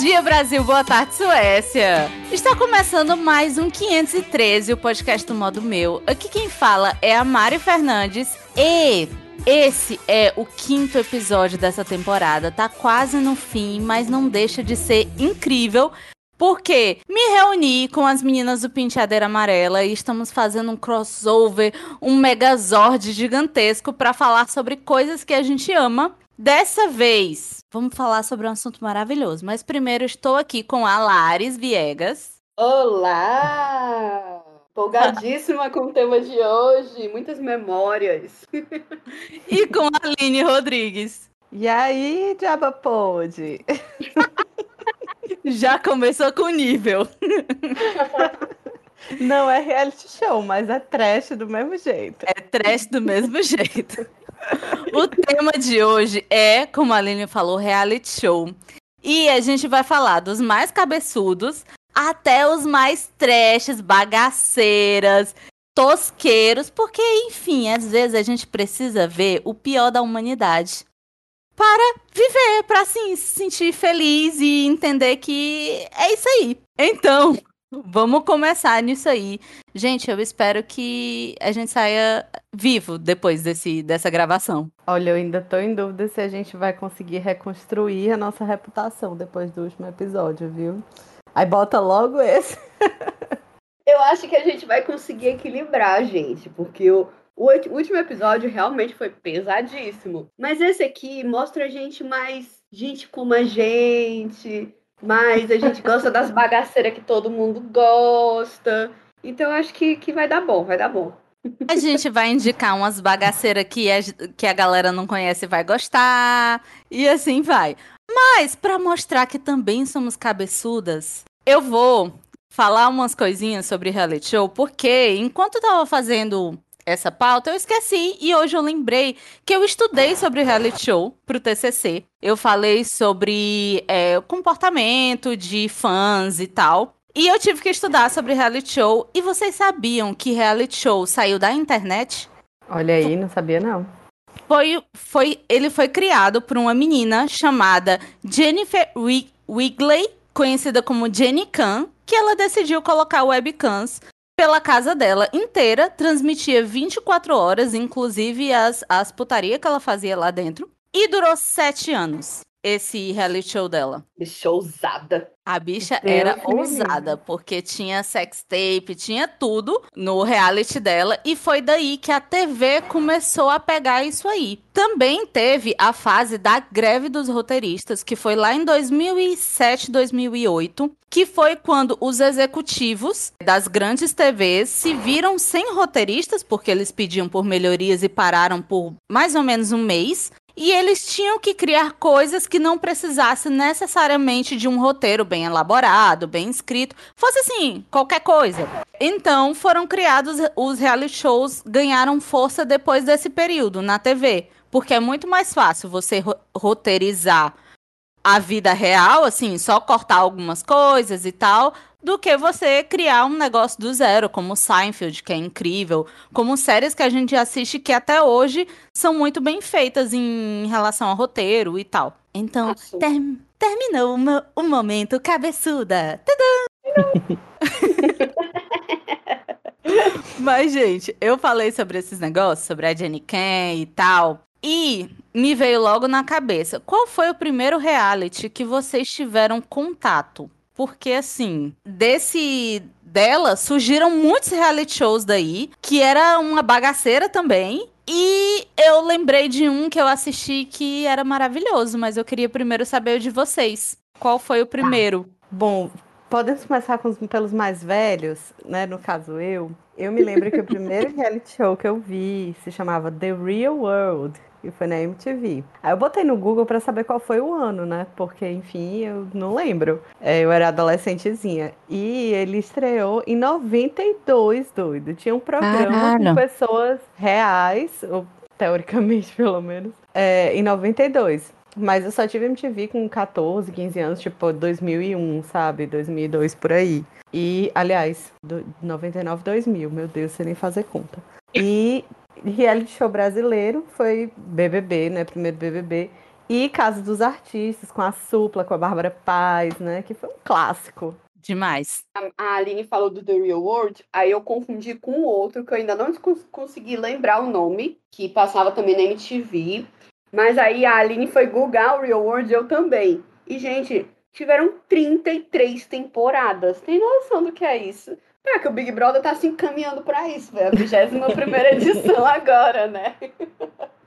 dia, Brasil. Boa tarde, Suécia. Está começando mais um 513, o podcast do modo meu. Aqui quem fala é a Mari Fernandes e esse é o quinto episódio dessa temporada. Tá quase no fim, mas não deixa de ser incrível. Porque me reuni com as meninas do Penteadeira Amarela e estamos fazendo um crossover, um megazord gigantesco para falar sobre coisas que a gente ama. Dessa vez, vamos falar sobre um assunto maravilhoso. Mas primeiro estou aqui com a Lares Viegas. Olá! Empolgadíssima com o tema de hoje, muitas memórias. e com a Aline Rodrigues. E aí, Diaba Pode? Já começou com nível. Não é reality show, mas é trash do mesmo jeito. É trash do mesmo jeito. O tema de hoje é, como a Aline falou, reality show. E a gente vai falar dos mais cabeçudos até os mais trashes, bagaceiras, tosqueiros, porque, enfim, às vezes a gente precisa ver o pior da humanidade para viver, para assim, se sentir feliz e entender que é isso aí. Então, vamos começar nisso aí. Gente, eu espero que a gente saia vivo depois desse, dessa gravação. Olha, eu ainda tô em dúvida se a gente vai conseguir reconstruir a nossa reputação depois do último episódio, viu? Aí bota logo esse. eu acho que a gente vai conseguir equilibrar, gente, porque o, o último episódio realmente foi pesadíssimo. Mas esse aqui mostra a gente mais gente como a gente, mais a gente gosta das bagaceiras que todo mundo gosta. Então acho que, que vai dar bom, vai dar bom. A gente vai indicar umas bagaceiras que a, que a galera não conhece e vai gostar. E assim vai. Mas, para mostrar que também somos cabeçudas, eu vou falar umas coisinhas sobre reality show, porque enquanto eu tava fazendo essa pauta, eu esqueci e hoje eu lembrei que eu estudei sobre reality show pro TCC. Eu falei sobre é, o comportamento de fãs e tal. E eu tive que estudar sobre reality show. E vocês sabiam que reality show saiu da internet? Olha aí, não sabia não. Foi, foi, ele foi criado por uma menina chamada Jennifer Wigley, conhecida como Jenny Khan, que ela decidiu colocar webcams pela casa dela inteira, transmitia 24 horas, inclusive as, as putaria que ela fazia lá dentro. E durou sete anos esse reality show dela. Bicha ousada. A bicha Deus era ousada, porque tinha sex tape, tinha tudo no reality dela, e foi daí que a TV começou a pegar isso aí. Também teve a fase da greve dos roteiristas, que foi lá em 2007, 2008, que foi quando os executivos das grandes TVs se viram sem roteiristas, porque eles pediam por melhorias e pararam por mais ou menos um mês e eles tinham que criar coisas que não precisassem necessariamente de um roteiro bem elaborado, bem escrito, fosse assim, qualquer coisa. Então foram criados os reality shows, ganharam força depois desse período na TV, porque é muito mais fácil você roteirizar a vida real, assim, só cortar algumas coisas e tal, do que você criar um negócio do zero, como Seinfeld, que é incrível, como séries que a gente assiste que até hoje são muito bem feitas em relação ao roteiro e tal. Então, ter, terminou o, o momento cabeçuda. Mas, gente, eu falei sobre esses negócios, sobre a Jenny Ken e tal. E me veio logo na cabeça: qual foi o primeiro reality que vocês tiveram contato? Porque assim, desse dela surgiram muitos reality shows daí, que era uma bagaceira também. E eu lembrei de um que eu assisti que era maravilhoso, mas eu queria primeiro saber o de vocês. Qual foi o primeiro? Ah, bom, podemos começar com os, pelos mais velhos, né? No caso eu. Eu me lembro que o primeiro reality show que eu vi se chamava The Real World e foi na MTV. Aí eu botei no Google para saber qual foi o ano, né? Porque, enfim, eu não lembro. É, eu era adolescentezinha. E ele estreou em 92, doido. Tinha um programa Caralho. com pessoas reais, ou teoricamente, pelo menos, é, em 92. Mas eu só tive MTV com 14, 15 anos, tipo 2001, sabe? 2002 por aí. E, aliás, 99, 2000, meu Deus, sem nem fazer conta. E reality show brasileiro foi BBB, né? Primeiro BBB. E Casa dos Artistas, com a Supla, com a Bárbara Paz, né? Que foi um clássico. Demais. A, Aline falou do The Real World, aí eu confundi com outro que eu ainda não cons consegui lembrar o nome, que passava também na MTV. Mas aí a Aline foi googar o Real World eu também. E, gente, tiveram 33 temporadas. Tem noção do que é isso? É que o Big Brother tá se encaminhando para isso. Foi a 21 primeira edição agora, né?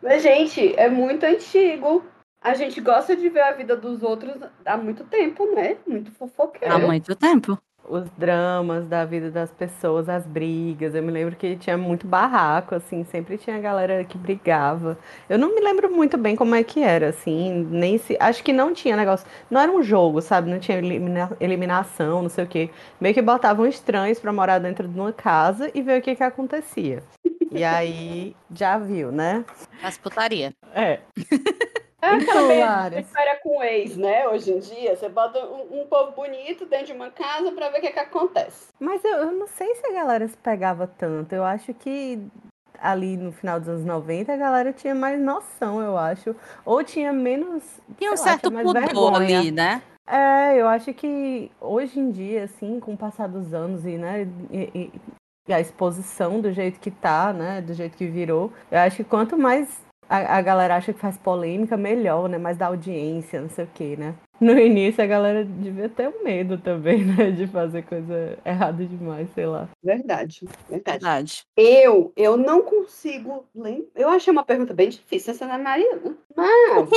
Mas, gente, é muito antigo. A gente gosta de ver a vida dos outros há muito tempo, né? Muito fofoqueiro. Há muito tempo. Os dramas da vida das pessoas, as brigas. Eu me lembro que tinha muito barraco, assim, sempre tinha galera que brigava. Eu não me lembro muito bem como é que era, assim, nem se. Acho que não tinha negócio. Não era um jogo, sabe? Não tinha elimina... eliminação, não sei o quê. Meio que botavam estranhos pra morar dentro de uma casa e ver o que que acontecia. E aí, já viu, né? As putaria. É. É aquela Então, história com ex, né? Hoje em dia, você bota um, um povo bonito dentro de uma casa para ver o que, que acontece. Mas eu, eu não sei se a galera se pegava tanto. Eu acho que ali no final dos anos 90 a galera tinha mais noção, eu acho. Ou tinha menos. Tinha um lá, certo pudor vergonha. ali, né? É, eu acho que hoje em dia, assim, com o passar dos anos e, né, e, e- e a exposição do jeito que tá, né, do jeito que virou, eu acho que quanto mais a, a galera acha que faz polêmica, melhor, né, mais da audiência, não sei o quê, né. No início a galera devia ter um medo também, né, de fazer coisa errada demais, sei lá. Verdade, verdade. Verdade. Eu, eu não consigo lembrar. Eu achei uma pergunta bem difícil essa da Mariana. Mas.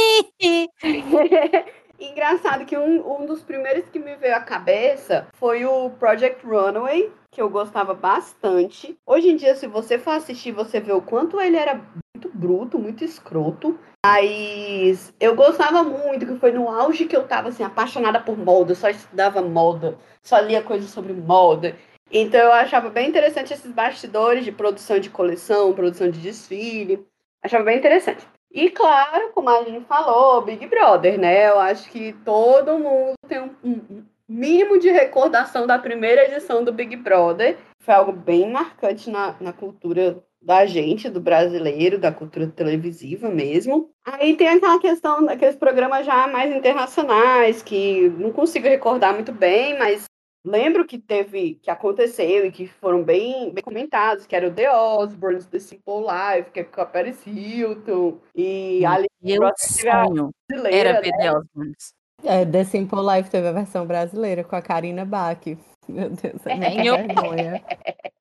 Engraçado que um, um dos primeiros que me veio à cabeça foi o Project Runaway, que eu gostava bastante. Hoje em dia, se você for assistir, você vê o quanto ele era muito bruto, muito escroto. Mas eu gostava muito, que foi no auge que eu tava assim, apaixonada por moda, só estudava moda, só lia coisas sobre moda. Então eu achava bem interessante esses bastidores de produção de coleção, produção de desfile. Achava bem interessante. E claro, como a gente falou, Big Brother, né? Eu acho que todo mundo tem um, um mínimo de recordação da primeira edição do Big Brother. Foi algo bem marcante na, na cultura da gente, do brasileiro, da cultura televisiva mesmo. Aí tem aquela questão daqueles programas já mais internacionais, que não consigo recordar muito bem, mas lembro que teve, que aconteceu e que foram bem, bem comentados, que era o The Osbournes, The Simple Life, que é com a Paris Hilton, e a Meu brasileira, sonho era né? Pedro Osmonds. É, The Simple Life teve a versão brasileira com a Karina Bach. Meu Deus, é muita eu. vergonha.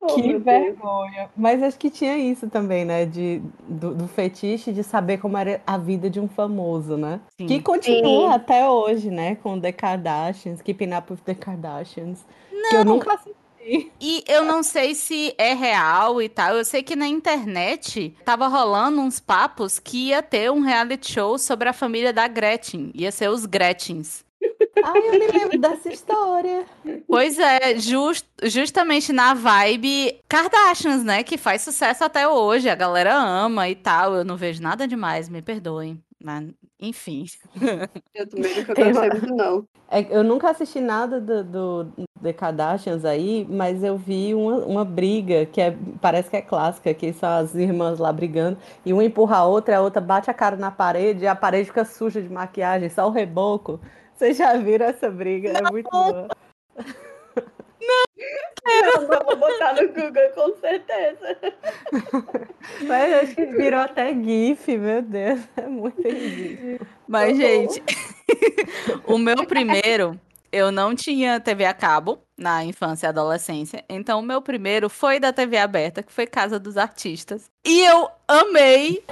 Oh, Que vergonha. Mas acho que tinha isso também, né? De, do, do fetiche de saber como era a vida de um famoso, né? Sim. Que continua Sim. até hoje, né? Com The Kardashians, Keeping Up with the Kardashians. Que eu nunca assisti. E eu não sei se é real e tal. Eu sei que na internet tava rolando uns papos que ia ter um reality show sobre a família da Gretchen. Ia ser os Gretchens. Ai, eu me lembro dessa história. Pois é, jus- justamente na vibe Kardashians, né? Que faz sucesso até hoje. A galera ama e tal. Eu não vejo nada demais, me perdoem. Mas, enfim. Eu também nunca gostei muito, não. É, eu nunca assisti nada do, do The Kardashians aí, mas eu vi uma, uma briga que é, parece que é clássica, que são as irmãs lá brigando, e uma empurra a outra, a outra bate a cara na parede, e a parede fica suja de maquiagem, só o reboco. Vocês já viram essa briga? É muito boa. Eu vou botar no Google, com certeza. Mas acho que virou até GIF, meu Deus, é muito ridículo. Mas, gente, o meu primeiro, eu não tinha TV a cabo na infância e adolescência. Então, o meu primeiro foi da TV aberta, que foi Casa dos Artistas. E eu amei,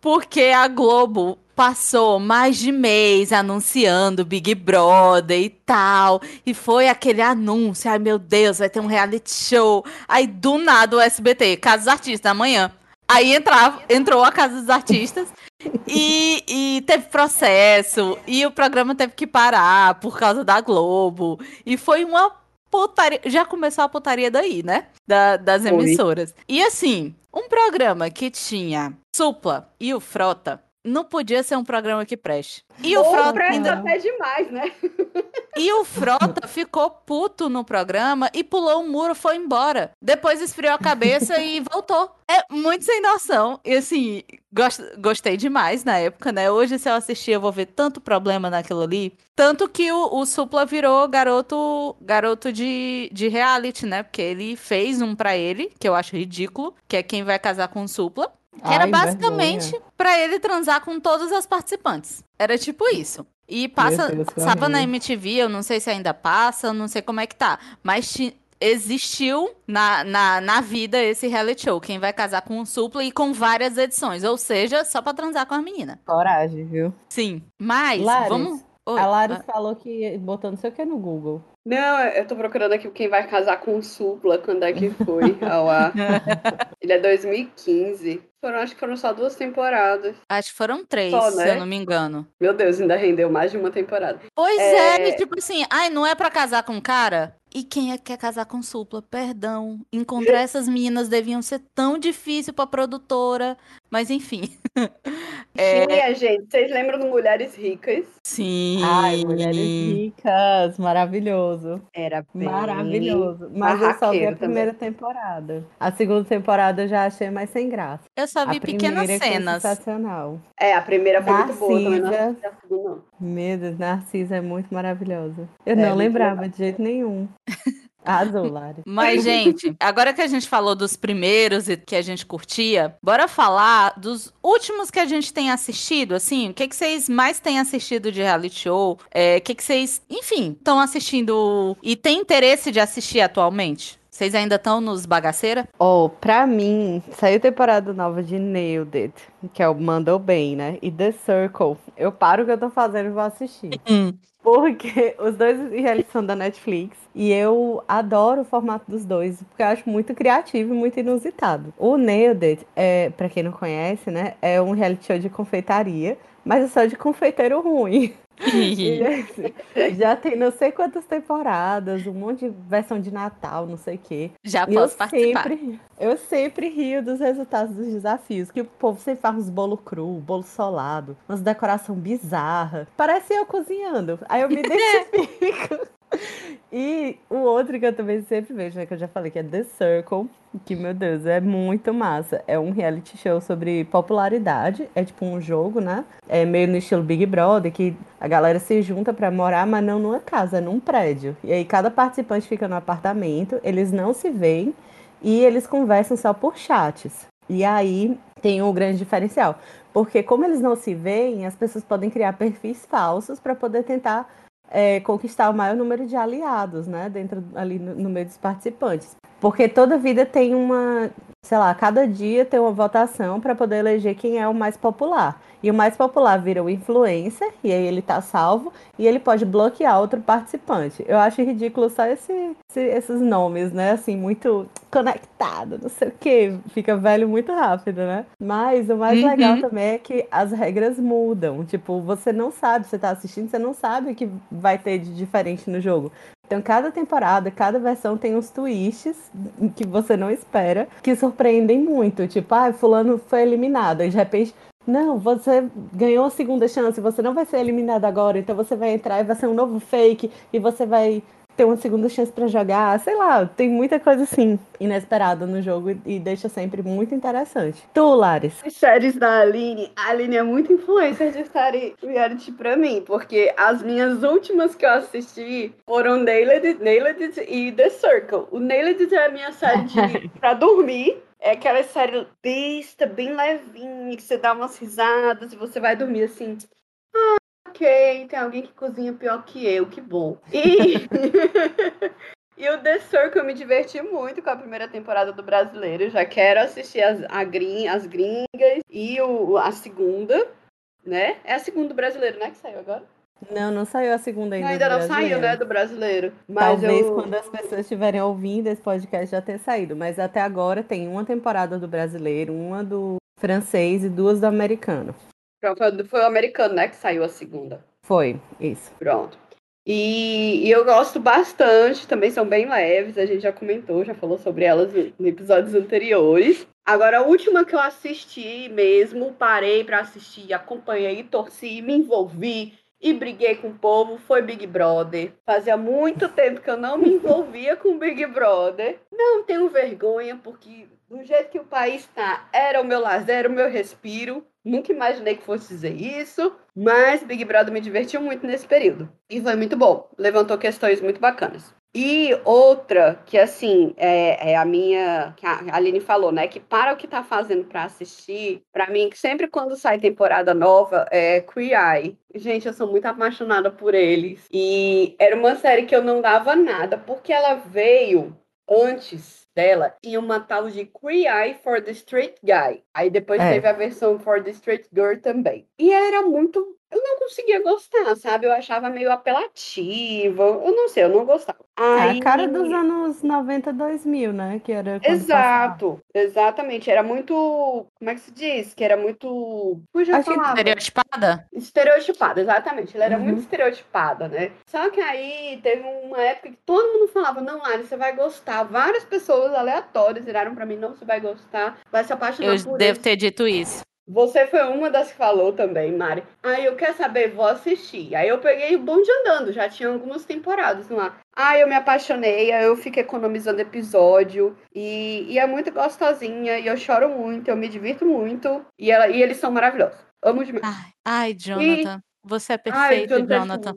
porque a Globo passou mais de mês anunciando Big Brother e tal. E foi aquele anúncio: ai meu Deus, vai ter um reality show. Aí, do nada, o SBT, Casa dos Artistas, amanhã. Aí entrava, entrou a Casa dos Artistas e, e teve processo, e o programa teve que parar por causa da Globo. E foi uma putaria. Já começou a putaria daí, né? Da- das emissoras. E assim, um programa que tinha Supla e o Frota não podia ser um programa que preste. E o Ou Frota presta ainda. até demais, né? E o Frota ficou puto no programa e pulou o muro, foi embora. Depois esfriou a cabeça e voltou. É muito sem noção. E assim, gost, gostei demais na época, né? Hoje, se eu assistir, eu vou ver tanto problema naquilo ali. Tanto que o, o Supla virou garoto garoto de, de reality, né? Porque ele fez um pra ele, que eu acho ridículo, que é quem vai casar com o Supla. Que Ai, era basicamente pra ele transar com todas as participantes. Era tipo isso. E passa, passava na. MTV, eu não sei se ainda passa, eu não sei como é que tá. Mas ti- existiu na, na, na vida esse reality show. Quem vai casar com o Supla e com várias edições. Ou seja, só pra transar com a menina. Coragem, viu? Sim. Mas, Lares, vamos. Oi. A Laris Ah, falou que botou não sei o que no Google. Não, eu tô procurando aqui quem vai casar com o Supla, quando é que foi ao ar. Ele é 2015. Foram, acho que foram só duas temporadas. Acho que foram três, Só, se né? eu não me engano. Meu Deus, ainda rendeu mais de uma temporada. Pois é, É. tipo assim, ai, não é pra casar com cara? E quem é que quer casar com supla? Perdão. Encontrar essas meninas deviam ser tão difícil pra produtora. Mas enfim. É. Tinha, gente. Vocês lembram do Mulheres Ricas? Sim. Ai, mulheres ricas, maravilhoso. Era bem... Maravilhoso. Mas eu só vi a primeira temporada. A segunda temporada eu já achei mais sem graça. Eu só A vi pequenas primeira que foi cenas. sensacional. É, a primeira foi muito boa também. Não Narcisa. assisti a segunda, não. Meu Deus, Narcisa é muito maravilhosa. Eu É, não lembrava de jeito nenhum. Lari. Mas, gente, agora que a gente falou dos primeiros e que a gente curtia, bora falar dos últimos que a gente tem assistido, assim, o que, que vocês mais têm assistido de reality show? É, o que, que vocês, enfim, estão assistindo e têm interesse de assistir atualmente? Vocês ainda estão nos bagaceira? Oh, pra mim, saiu temporada nova de Nailed It, que é o Mandou Bem, né? E The Circle. Eu paro o que eu tô fazendo e vou assistir. Porque os dois realities são da Netflix e eu adoro o formato dos dois, porque eu acho muito criativo e muito inusitado. O Nailed It, é, pra quem não conhece, né, é um reality show de confeitaria, mas é só de confeiteiro ruim. E, assim, já tem não sei quantas temporadas, um monte de versão de Natal, não sei o quê. Já E eu posso participar. sempre, eu sempre rio dos resultados dos desafios, que o povo sempre faz uns bolo cru, bolo solado, umas decoração bizarra. Parece eu cozinhando. Aí eu me identifico. E o outro que eu também sempre vejo, né, que eu já falei, que é The Circle, que, meu Deus, é muito massa. É um reality show sobre popularidade, é tipo um jogo, né? É meio no estilo Big Brother, que a galera se junta pra morar, mas não numa casa, é num prédio. E aí cada participante fica no apartamento, eles não se veem e eles conversam só por chats. E aí tem um grande diferencial, porque como eles não se veem, as pessoas podem criar perfis falsos para poder tentar é, conquistar o maior número de aliados, né, dentro ali no, no meio dos participantes. Porque toda vida tem uma, sei lá, cada dia tem uma votação para poder eleger quem é o mais popular. E o mais popular vira o influencer, e aí ele tá salvo, e ele pode bloquear outro participante. Eu acho ridículo só esse, esse- esses nomes, né? Assim, muito conectado, não sei o quê. Fica velho muito rápido, né? Mas o mais Uhum. legal também é que as regras mudam. Tipo, você não sabe, você tá assistindo, você não sabe o que vai ter de diferente no jogo. Então, cada temporada, cada versão tem uns twists que você não espera, que surpreendem muito. Tipo, ah, fulano foi eliminado. E de repente, não, você ganhou a segunda chance, você não vai ser eliminado agora, então você vai entrar e vai ser um novo fake, e você vai ter uma segunda chance pra jogar. Sei lá, tem muita coisa assim, inesperada no jogo e, deixa sempre muito interessante. Tu, Lares? As séries da Aline, a Aline é muito influencer de série reality pra mim, porque as minhas últimas que eu assisti foram Nailed, Nailed e The Circle. O Nailed é a minha série de, pra dormir. É aquela série besta, bem levinha, que você dá umas risadas e você vai dormir assim. Ok, tem alguém que cozinha pior que eu, que bom. E, e o The Circle eu me diverti muito com a primeira temporada do brasileiro. Já quero assistir as, a as gringas e o, a segunda, né? É a segunda do brasileiro, né? Que saiu agora. Não, não saiu a segunda ainda. Não, ainda não saiu, né? Do brasileiro. Mas Talvez eu... quando as pessoas estiverem ouvindo esse podcast já tenha saído, mas até agora tem uma temporada do brasileiro, uma do francês e duas do americano. Foi- Foi o americano, né? Que saiu a segunda. Foi, isso. Pronto. E, e eu gosto bastante, também são bem leves, a gente já comentou, já falou sobre elas em episódios anteriores. Agora, a última que eu assisti mesmo, parei pra assistir, acompanhei, torci, me envolvi e briguei com o povo foi Big Brother. Fazia muito tempo que eu não me envolvia com Big Brother. Não tenho vergonha, porque do jeito que o país está, era o meu lazer, era o meu respiro. Nunca imaginei que fosse dizer isso, mas Big Brother me divertiu muito nesse período. E foi muito bom. Levantou questões muito bacanas. E outra que, assim, é, é, a minha. que a Aline falou, né? Que para o que tá fazendo para assistir, para mim, sempre quando sai temporada nova, é Queer Eye. Gente, eu sou muito apaixonada por eles. E era uma série que eu não dava nada, porque ela veio antes dela tinha uma tal de Queer Eye for the Straight Guy. Aí depois é. teve a versão for the Straight Girl também. E era muito eu não conseguia gostar, sabe? Eu achava meio apelativa. Eu não sei, eu não gostava. Aí... É a cara dos anos 90, 2000, né? Que era Exato, passava. exatamente. Era muito. Como é que se diz? Que era muito. Puxa Estereotipada? Estereotipada, exatamente. Ela era uhum. muito estereotipada, né? Só que aí teve uma época que todo mundo falava: não, Ari, você vai gostar. Várias pessoas aleatórias viraram pra mim: não, você vai gostar, vai se apaixonar eu por Eu devo ter dito isso. Você foi uma das que falou também, Mari. Aí eu quero saber, vou assistir. Aí eu peguei o bonde andando, já tinha algumas temporadas lá. Aí eu me apaixonei, aí eu fico economizando episódio. E, e é muito gostosinha, e eu choro muito, eu me divirto muito. E, ela, e eles são maravilhosos. Amo demais. Ai, ai Jonathan. E... Você é perfeito, ai, Jonathan.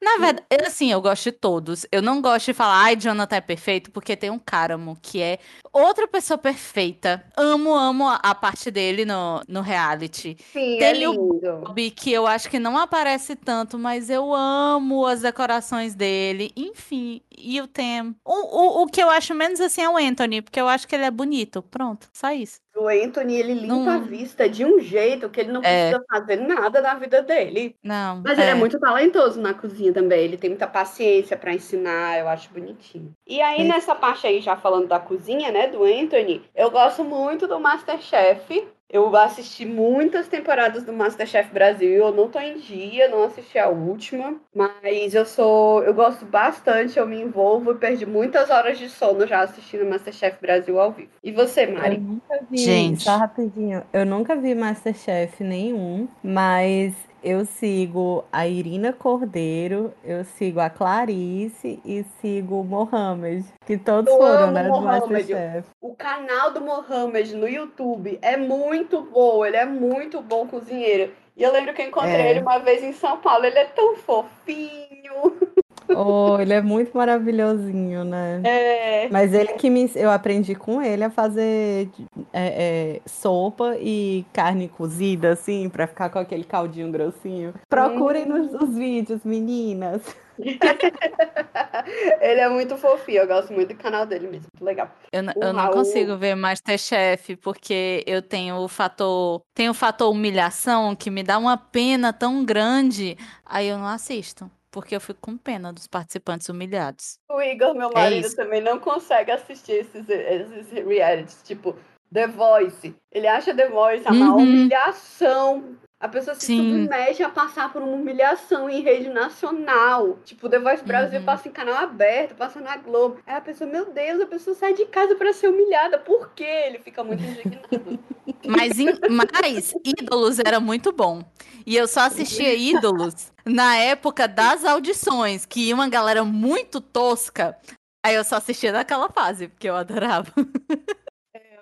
Na verdade, assim, eu gosto de todos. Eu não gosto de falar, ai, Jonathan é perfeito, porque tem um Caramo, que é outra pessoa perfeita. Amo, amo a parte dele no, no reality. Sim, tem é lindo. o Bob, que eu acho que não aparece tanto, mas eu amo as decorações dele. Enfim, e o Tem. O, o, o que eu acho menos assim é o Anthony, porque eu acho que ele é bonito. Pronto, só isso. O Anthony, ele limpa não... a vista de um jeito que ele não é. precisa fazer nada na vida dele. Não. Mas é. ele é muito talentoso na cozinha também. Ele tem muita paciência para ensinar, eu acho bonitinho. E aí, é. nessa parte aí, já falando da cozinha, né, do Anthony, eu gosto muito do Masterchef. Eu assisti muitas temporadas do Masterchef Brasil. Eu não tô em dia, não assisti a última, mas eu sou, eu gosto bastante, eu me envolvo e perdi muitas horas de sono já assistindo Masterchef Brasil ao vivo. E você, Mari? Eu nunca vi, Gente, só rapidinho. Eu nunca vi Masterchef nenhum, mas eu sigo a Irina Cordeiro, eu sigo a Clarice e sigo o Mohamed, que todos eu foram, né, do Masterchef. O canal do Mohamed no YouTube é muito bom, ele é muito bom cozinheiro. E eu lembro que eu encontrei é. ele uma vez em São Paulo, ele é tão fofinho. Oh, ele é muito maravilhosinho, né? É. Mas ele que me, eu aprendi com ele a fazer é, é, sopa e carne cozida, assim, pra ficar com aquele caldinho grossinho. Procurem hum. nos, nos vídeos, meninas. ele é muito fofinho, eu gosto muito do canal dele mesmo, muito legal. Eu, eu não consigo ver Masterchef porque eu tenho o fator, tenho o fator humilhação que me dá uma pena tão grande, aí eu não assisto porque eu fico com pena dos participantes humilhados. O Igor, meu é marido, é também não consegue assistir esses, esses realities, tipo The Voice. Ele acha The Voice uma uhum. humilhação. A pessoa se Sim. submete a passar por uma humilhação em rede nacional. Tipo, The Voice Brasil uhum. passa em canal aberto, passa na Globo. Aí a pessoa, meu Deus, a pessoa sai de casa para ser humilhada. Por quê? Ele fica muito indignado. Mas, in, mas Ídolos era muito bom. E eu só assistia Ídolos na época das audições, que ia uma galera muito tosca. Aí eu só assistia naquela fase, porque eu adorava.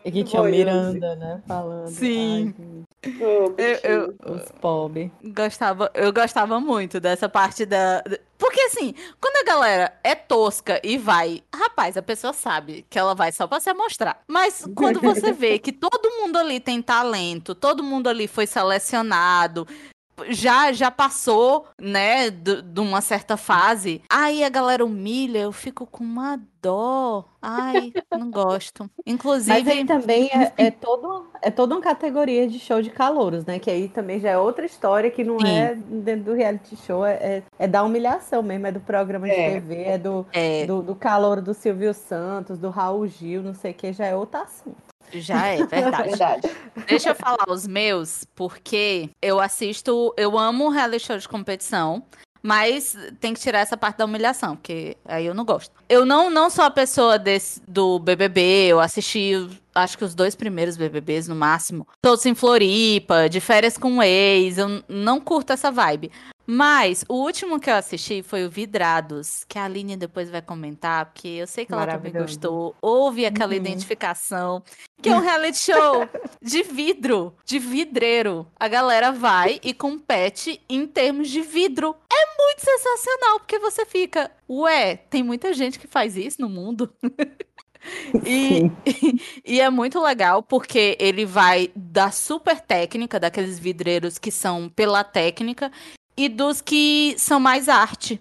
E que tinha Miranda, né? Falando. Sim. Ai, eu, eu, Os pobre. Gostava, eu gostava muito dessa parte da. Porque assim, quando a galera é tosca e vai. Rapaz, a pessoa sabe que ela vai só pra se amostrar. Mas quando você vê que todo mundo ali tem talento, todo mundo ali foi selecionado, já já passou, né, de uma certa fase. Aí a galera humilha, eu fico com uma dó. Ai, não gosto. Inclusive. Mas aí também é, é, todo, é toda uma categoria de show de calouros, né? Que aí também já é outra história que não Sim. é dentro do reality show, é, é, é da humilhação mesmo, é do programa de é. TV, é do, é. Do, do calor do Silvio Santos, do Raul Gil, não sei o que, já é outro assunto. Já é, verdade. verdade. Deixa eu falar os meus, porque eu assisto, eu amo reality show de competição. Mas tem que tirar essa parte da humilhação, porque aí eu não gosto. Eu não, não sou a pessoa desse, do BBB, eu assisti acho que os dois primeiros BBBs no máximo. Todos em Floripa, de férias com ex, eu não curto essa vibe. Mas o último que eu assisti foi o Vidrados, que a Aline depois vai comentar, porque eu sei que ela também gostou. Houve aquela uhum. identificação, que é um reality show de vidro, de vidreiro. A galera vai e compete em termos de vidro. É muito sensacional, porque você fica, ué, tem muita gente que faz isso no mundo. E, e, é muito legal porque ele vai da super técnica, daqueles vidreiros que são pela técnica, e dos que são mais arte.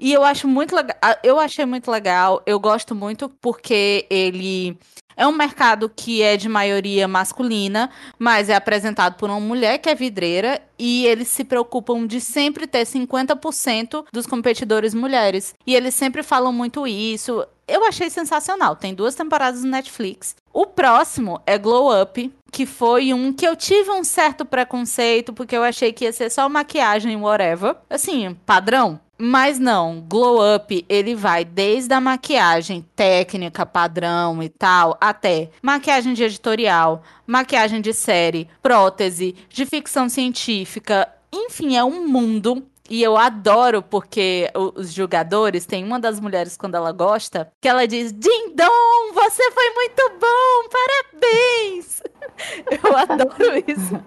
E eu acho muito legal. Eu achei muito legal. Eu gosto muito porque ele é um mercado que é de maioria masculina, mas é apresentado por uma mulher que é vidreira e eles se preocupam de sempre ter 50% dos competidores mulheres. E eles sempre falam muito isso. Eu achei sensacional. Tem duas temporadas no Netflix. O próximo é Glow Up, que foi um que eu tive um certo preconceito, porque eu achei que ia ser só maquiagem, whatever. Assim, padrão. Mas não, Glow Up, ele vai desde a maquiagem técnica, padrão e tal, até maquiagem de editorial, maquiagem de série, prótese, de ficção científica, enfim, é um mundo e eu adoro porque os jogadores, tem uma das mulheres quando ela gosta, que ela diz: Dindom, você foi muito bom, parabéns! Eu adoro isso.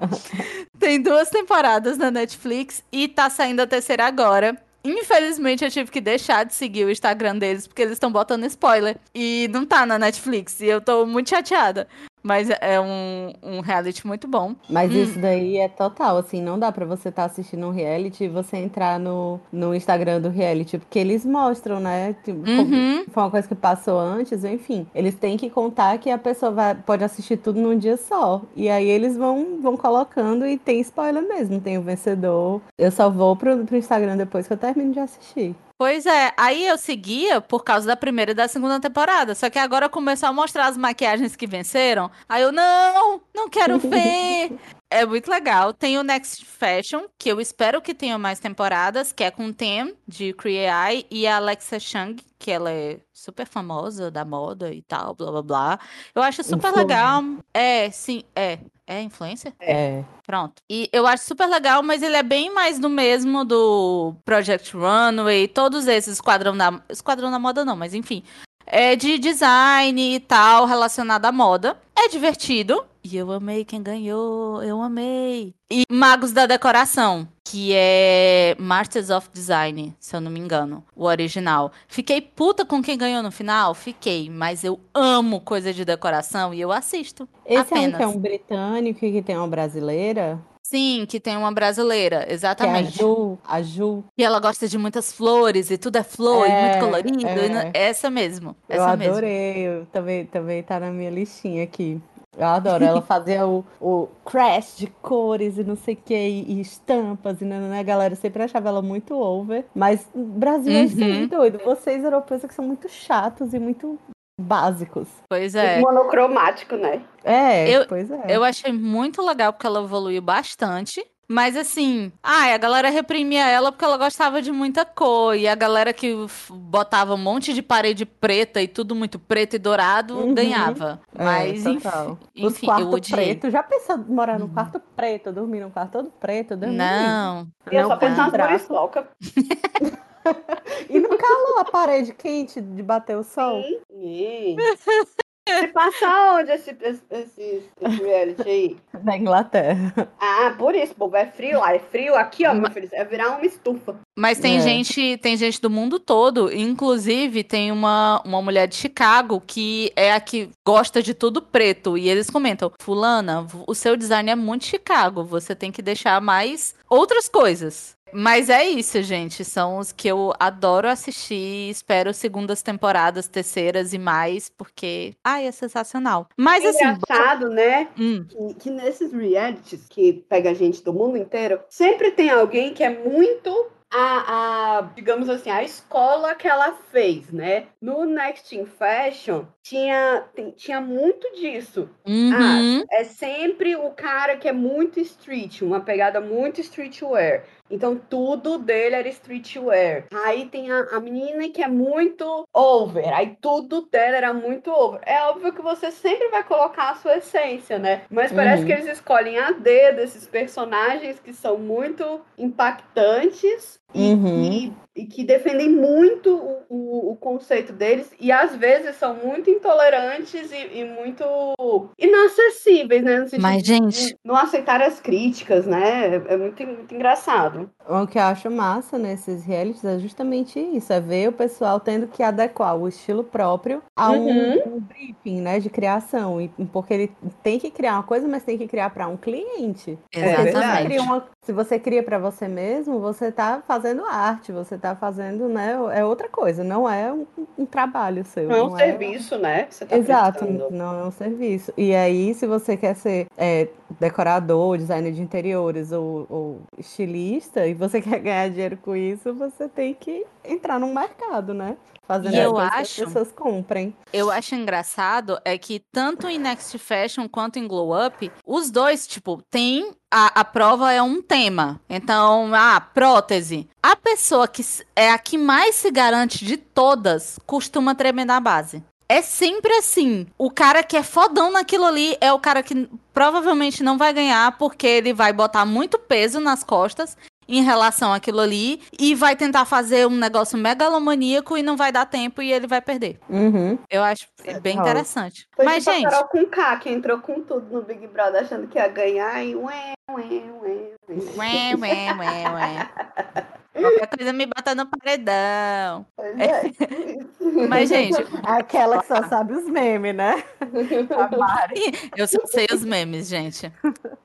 tem duas temporadas na Netflix e tá saindo a terceira agora. Infelizmente, eu tive que deixar de seguir o Instagram deles, porque eles estão botando spoiler. E não tá na Netflix. E eu tô muito chateada. Mas é um, um reality muito bom. Mas hum. isso daí é total, assim, não dá para você estar tá assistindo um reality e você entrar no, no Instagram do reality, porque eles mostram, né? Tipo, uhum. Foi uma coisa que passou antes, enfim. Eles têm que contar que a pessoa vai, pode assistir tudo num dia só. E aí eles vão, vão colocando e tem spoiler mesmo, tem o vencedor. Eu só vou pro, pro Instagram depois que eu termino de assistir. Pois é, aí eu seguia por causa da primeira e da segunda temporada. Só que agora começou a mostrar as maquiagens que venceram. Aí eu, não, não quero ver. é muito legal. Tem o Next Fashion, que eu espero que tenha mais temporadas, que é com o Tem, de Cree e a Alexa Chang, que ela é super famosa da moda e tal, blá blá blá. Eu acho super legal. É, sim, é. É influência? É. Pronto. E eu acho super legal, mas ele é bem mais do mesmo do Project Runway, todos esses Esquadrão da. Esquadrão da Moda não, mas enfim. É de design e tal, relacionado à moda. É divertido. E eu amei quem ganhou, eu amei. E Magos da Decoração, que é Masters of Design, se eu não me engano, o original. Fiquei puta com quem ganhou no final? Fiquei, mas eu amo coisa de decoração e eu assisto. Esse apenas. é um que é um britânico e que tem uma brasileira? Sim, que tem uma brasileira, exatamente. Que é a Ju, a Ju. E ela gosta de muitas flores e tudo é flor é, e muito colorido. É. Essa mesmo. Essa eu adorei, mesmo. também, também tá na minha listinha aqui. Eu adoro. Ela fazia o, o crash de cores e não sei o que, e estampas, e não, né? A galera sempre achava ela muito over. Mas o Brasil é uhum. é muito doido. Vocês europeus que são muito chatos e muito básicos. Pois é. Monocromático, né? É, eu, pois é. Eu achei muito legal porque ela evoluiu bastante. Mas assim, ah, a galera reprimia ela porque ela gostava de muita cor. E a galera que botava um monte de parede preta e tudo muito preto e dourado uhum. ganhava. É, Mas é, enfim, Os enfim eu odiei. preto. Já pensou morar num uhum. quarto preto, dormir num quarto todo preto? Dormir? Não. Eu só pensava por louca. e não calou a parede quente de bater o sol? Sim. Você passa onde esse, esse, esse, reality aí? Na Inglaterra. Ah, por isso, povo. É frio lá. É frio aqui, ó, meu filho. É virar uma estufa. Mas tem é. gente, tem gente do mundo todo. Inclusive, tem uma, uma mulher de Chicago que é a que gosta de tudo preto. E eles comentam: Fulana, o seu design é muito Chicago. Você tem que deixar mais outras coisas. Mas é isso, gente. São os que eu adoro assistir. Espero segundas temporadas, terceiras e mais, porque. Ai, é sensacional. Mas é assim. Engraçado, né? Hum. Que, que nesses realities que pega a gente do mundo inteiro, sempre tem alguém que é muito a, a, digamos assim, a escola que ela fez, né? No Next in Fashion tinha, tinha muito disso. Uhum. Ah, é sempre o cara que é muito street, uma pegada muito streetwear. Então tudo dele era streetwear. Aí tem a, a menina que é muito over. Aí tudo dela era muito over. É óbvio que você sempre vai colocar a sua essência, né? Mas parece uhum. que eles escolhem a dedo esses personagens que são muito impactantes Uhum. E, e, que defendem muito o, o, o, conceito deles e às vezes são muito intolerantes e, e muito inacessíveis, né? Mas, gente. não aceitar as críticas, né? É, é muito, muito engraçado. O que eu acho massa nesses realities é justamente isso: é ver o pessoal tendo que adequar o estilo próprio a um, uhum. um briefing, né? De criação. E, porque ele tem que criar uma coisa, mas tem que criar para um cliente. Exatamente. Se você, uma, se você cria para você mesmo, você está fazendo arte, você está fazendo, né? É outra coisa, não é um, um trabalho seu. Não é um serviço, né? Tá Exato, não é um serviço. E aí, se você quer ser é, decorador, designer de interiores ou, ou estilista e você quer ganhar dinheiro com isso, você tem que entrar no mercado, né? Fazendo e eu acho, que as pessoas comprem. Eu acho engraçado é que tanto em Next Fashion quanto em Glow Up, os dois, tipo, tem a, a prova é um tema. Então, a prótese. A pessoa que é a que mais se garante de todas costuma tremer na base. É sempre assim. O cara que é fodão naquilo ali é o cara que provavelmente não vai ganhar porque ele vai botar muito peso nas costas em relação àquilo ali e vai tentar fazer um negócio megalomaníaco e não vai dar tempo e ele vai perder. Uhum. Eu acho bem interessante. Foi Mas, tipo gente. A Carol com K, que entrou com tudo no Big Brother achando que ia ganhar e ué, ué, ué. Ué, ué, ué, ué. Qualquer coisa me bota no paredão. É. Mas, gente. Aquela que só sabe os memes, né? eu só sei os memes, gente.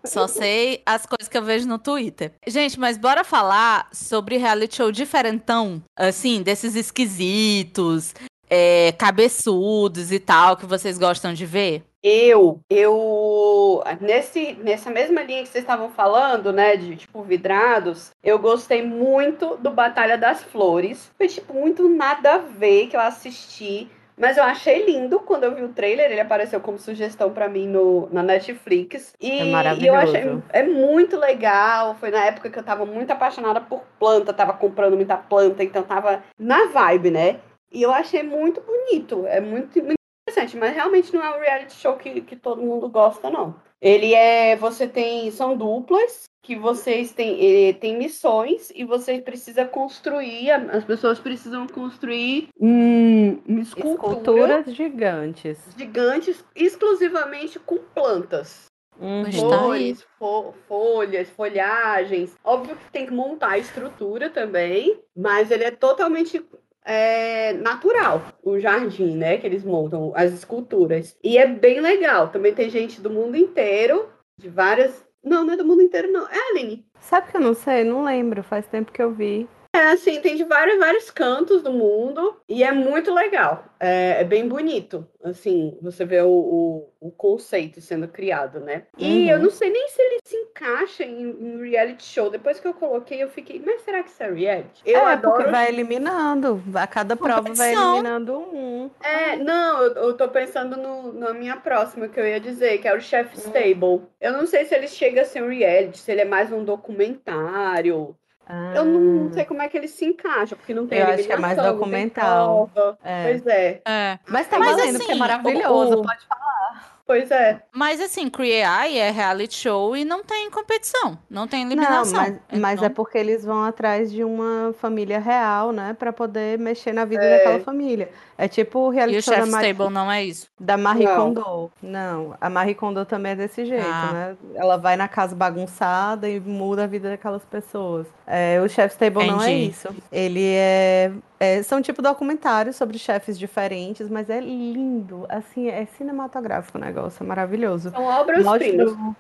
Só sei as coisas que eu vejo no Twitter. Gente, mas bora falar sobre reality show diferentão, assim, desses esquisitos, é, cabeçudos e tal, que vocês gostam de ver? Eu, eu, nesse, nessa mesma linha que vocês estavam falando, né, de, tipo, vidrados, eu gostei muito do Batalha das Flores. Foi, tipo, muito nada a ver que eu assisti, mas eu achei lindo quando eu vi o trailer, ele apareceu como sugestão para mim no, na Netflix. E, é maravilhoso. E eu achei, é muito legal, foi na época que eu tava muito apaixonada por planta, tava comprando muita planta, então tava na vibe, né? E eu achei muito bonito, é muito, muito interessante, mas realmente não é um reality show que, que todo mundo gosta, não. Ele é. Você tem. São duplas que vocês têm, tem missões e você precisa construir, as pessoas precisam construir hum, escultura, esculturas gigantes. Gigantes, exclusivamente com plantas. Uhum. Flores, fo folhas, folhagens. Óbvio que tem que montar a estrutura também, mas ele é totalmente é, natural, o jardim, né? Que eles montam, as esculturas. E é bem legal. Também tem gente do mundo inteiro, de várias. Não, não é do mundo inteiro, não. É, Aline. Sabe que eu não sei? Não lembro. Faz tempo que eu vi. É, assim, tem de vários, vários cantos do mundo e é muito legal. É, é bem bonito, assim, você vê o, o, o, conceito sendo criado, né? E uhum. eu não sei nem se ele se encaixa em, em, reality show. Depois que eu coloquei, eu fiquei, mas será que isso é reality? Eu é, adoro... porque vai eliminando. A cada prova vai eliminando um. É, não, eu, eu tô pensando no, na minha próxima que eu ia dizer, que é o Chef uhum. Stable. Eu não sei se ele chega a ser um reality, se ele é mais um documentário. Ah. Eu não sei como é que ele se encaixa, porque não tem Eu acho que é mais documental. É. Pois é. é. Mas tá Mas, valendo, assim, é maravilhoso, o... pode falar. Pois é. Mas assim, Create é reality show e não tem competição, não tem eliminação. Não, mas, então... mas é porque eles vão atrás de uma família real, né, para poder mexer na vida é. daquela família. É tipo o reality e show o da Marie... Stable não é isso? Da Marie não. Kondo. Não, a Marie Kondo também é desse jeito, ah. né? Ela vai na casa bagunçada e muda a vida daquelas pessoas. É, o Chef Stable Entendi. não é isso. Ele é, é, são tipo documentários sobre chefes diferentes, mas é lindo, assim, é cinematográfico o negócio, é maravilhoso. São obras mostra,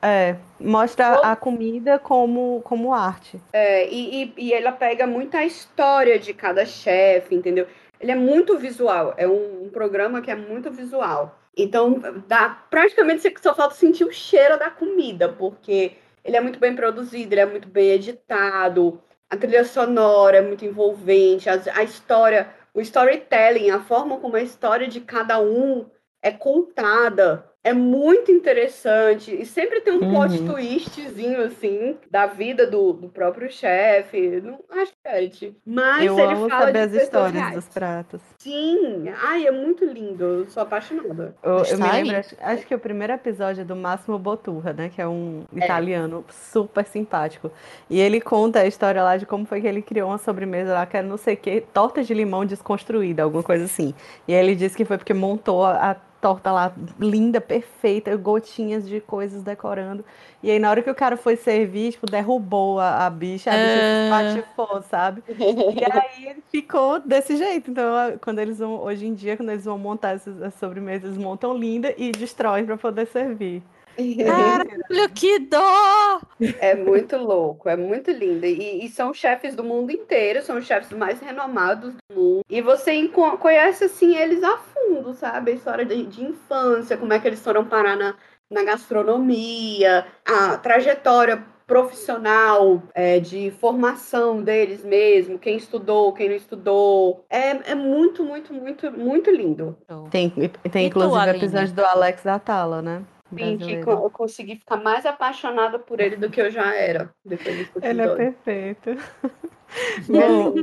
É, mostra a comida como, como arte. É, e, e, e ela pega muita história de cada chefe, entendeu? Ele é muito visual, é um, um programa que é muito visual. Então, dá, praticamente você só falta sentir o cheiro da comida, porque ele é muito bem produzido, ele é muito bem editado, a trilha sonora é muito envolvente, a, a história, o storytelling, a forma como a história de cada um é contada é muito interessante e sempre tem um plot Uhum. twistzinho assim da vida do, do próprio chefe. Não acho que mas Eu ele amo fala saber de as histórias reais. dos pratos. Sim, ai, é muito lindo. Eu sou apaixonada. Eu, eu me lembro, acho, acho que o primeiro episódio é do Máximo Botturra, né? Que é um italiano super simpático. E ele conta a história lá de como foi que ele criou uma sobremesa lá, que era não sei o quê, torta de limão desconstruída, alguma coisa assim. E aí ele disse que foi porque montou a, a torta lá linda, perfeita, gotinhas de coisas decorando. E aí na hora que o cara foi servir, tipo, derrubou a, a bicha, a bicha se É. espatifou, sabe? E aí ele ficou desse jeito. Então, quando eles vão, hoje em dia, quando eles vão montar essas as sobremesas, eles montam linda e destroem para poder servir. Caralho, que dó! É muito louco, é muito lindo. E, e são chefes do mundo inteiro, são os chefes mais renomados do mundo. E você conhece, assim, eles a fundo, sabe? A história de, de infância, como é que eles foram parar na, na gastronomia, a trajetória profissional, é, de formação deles mesmo, quem estudou, quem não estudou. É, é muito, muito, muito, muito lindo. Tem, tem E inclusive Aline? episódio do Alex Atala, né? Sim, que eu consegui ficar mais apaixonada por ele do que eu já era depois Ele é perfeito. Bom,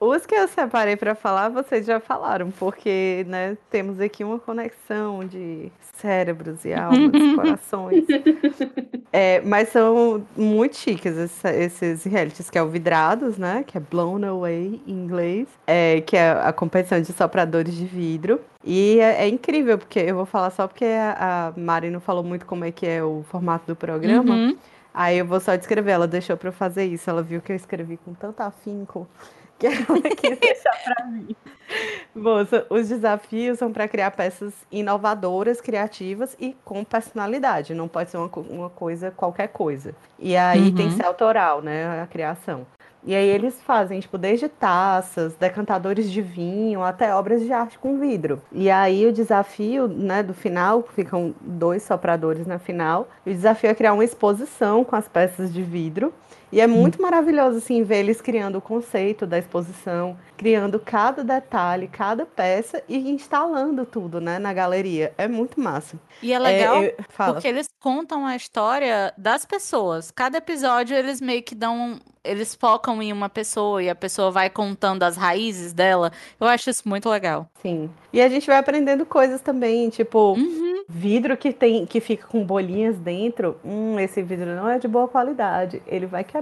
o- os que eu separei para falar, vocês já falaram, porque né, temos aqui uma conexão de cérebros e almas, corações. É, mas são muito chiques essa- esses realities, que é o Vidrados, né? Que é Blown Away em inglês, é, que é a competição de sopradores de vidro. E é, é incrível, porque eu vou falar só porque a, a Mari não falou muito como é que é o formato do programa. Uhum. Aí eu vou só descrever, ela deixou pra eu fazer isso. Ela viu que eu escrevi com tanto afinco que ela quis deixar pra mim. Bom, os desafios são para criar peças inovadoras, criativas e com personalidade. Não pode ser uma, uma coisa, qualquer coisa. E aí tem que Uhum. ser autoral, né? A criação. E aí eles fazem, tipo, desde taças, decantadores de vinho, até obras de arte com vidro. E aí o desafio, né, do final, ficam dois sopradores na final. E o desafio é criar uma exposição com as peças de vidro. E é muito maravilhoso, assim, ver eles criando o conceito da exposição, criando cada detalhe, cada peça e instalando tudo, né, na galeria. É muito massa. E é legal fala. porque eles contam a história das pessoas. Cada episódio eles meio que dão. Eles focam em uma pessoa e a pessoa vai contando as raízes dela. Eu acho isso muito legal. Sim. E a gente vai aprendendo coisas também, tipo, Uhum. vidro que tem que fica com bolinhas dentro. Hum, esse vidro não é de boa qualidade, ele vai quebrar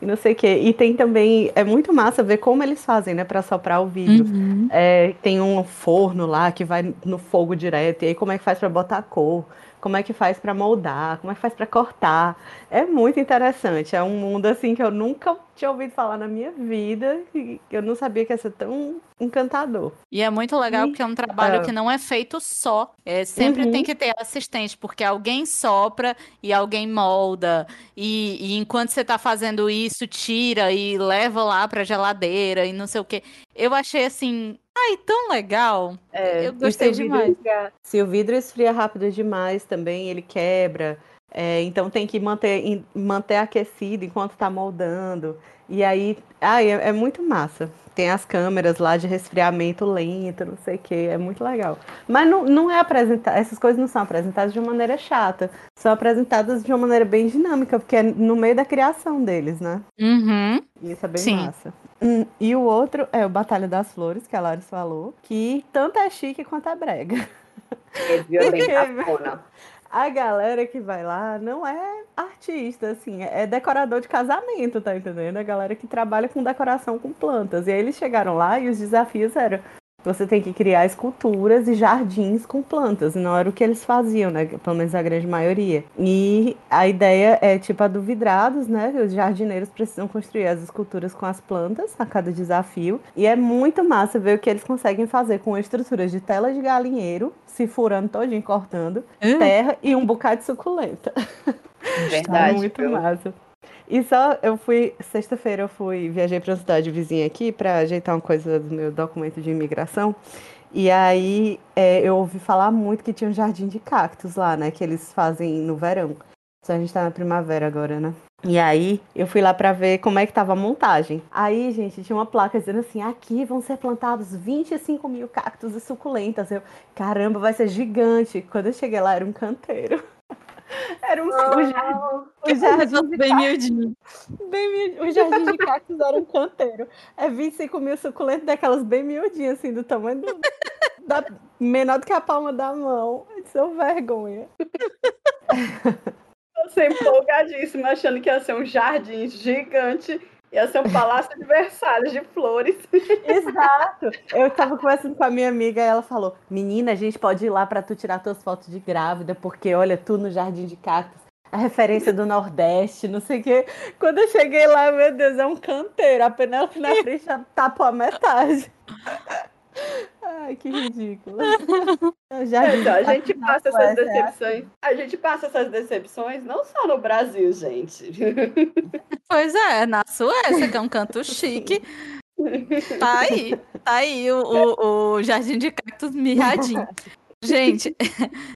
e não sei o quê. E tem também é muito massa ver como eles fazem, né, para soprar o vidro. Uhum. É, tem um forno lá que vai no fogo direto, e aí como é que faz para botar cor? Como é que faz para moldar? Como é que faz para cortar? É muito interessante. É um mundo assim que eu nunca tinha ouvido falar na minha vida, e eu não sabia que ia ser tão encantador. E é muito legal E- porque é um trabalho Ah. que não é feito só. É, sempre Uhum. tem que ter assistente, porque alguém sopra e alguém molda. E, e enquanto você tá fazendo isso, tira e leva lá pra geladeira e não sei o quê. Eu achei assim, ai, tão legal. É, Eu se gostei vidro demais. se o vidro esfria rápido demais também, ele quebra. É, então tem que manter, manter aquecido enquanto está moldando. E aí, ai, é, é muito massa. Tem as câmeras lá de resfriamento lento, não sei o que, é muito legal. Mas não, não é apresentar, essas coisas não são apresentadas de uma maneira chata, são apresentadas de uma maneira bem dinâmica, porque é no meio da criação deles, né? Uhum. Isso é bem Sim. massa. Hum, e o outro é o Batalha das Flores, que a Laris falou, que tanto é chique quanto é brega. É cafona. A galera que vai lá não é artista, assim, é decorador de casamento, tá entendendo? A galera que trabalha com decoração com plantas. E aí eles chegaram lá e os desafios eram: você tem que criar esculturas e jardins com plantas. E não era o que eles faziam, né? Pelo menos a grande maioria. E a ideia é tipo a do vidrados, né? Os jardineiros precisam construir as esculturas com as plantas a cada desafio. E é muito massa ver o que eles conseguem fazer com estruturas de tela de galinheiro, se furando todinho, cortando, Hum. terra e um bocado de suculenta. Verdade. Tá muito massa. E só eu fui, sexta-feira eu fui, viajei para uma cidade vizinha aqui para ajeitar uma coisa do meu documento de imigração. E aí é, eu ouvi falar muito que tinha um jardim de cactos lá, né? Que eles fazem no verão. A gente tá na primavera agora, né? E aí, eu fui lá pra ver como é que tava a montagem. Aí, gente, tinha uma placa dizendo assim: aqui vão ser plantados 25 mil cactos e suculentas. Eu, caramba, vai ser gigante. Quando eu cheguei lá, era um canteiro. Era um, Oh. o jardim, o jardim de Bem miudinho. Bem miudinho. O jardim de cactos era um canteiro. É 25 mil suculentas daquelas bem miudinhas, assim, do tamanho do, da, menor do que a palma da mão. Sou vergonha. Você empolgadíssima, achando que ia ser um jardim gigante, ia ser um palácio de Versalhes de flores. Exato. Eu tava conversando com a minha amiga e ela falou: Menina, a gente pode ir lá pra tu tirar tuas fotos de grávida, porque olha, tu no jardim de cactos. A referência do Nordeste, não sei o quê. Quando eu cheguei lá, meu Deus, é um canteiro. A Penélope na frente já tapou a metade. Ai, que ridículo. É o jardim Então, a gente passa essas é decepções. A gente passa essas decepções não só no Brasil, gente. Pois é, na Suécia, que é um canto chique. Tá aí, tá aí o, o, o Jardim de Cactos mirradinho. Gente,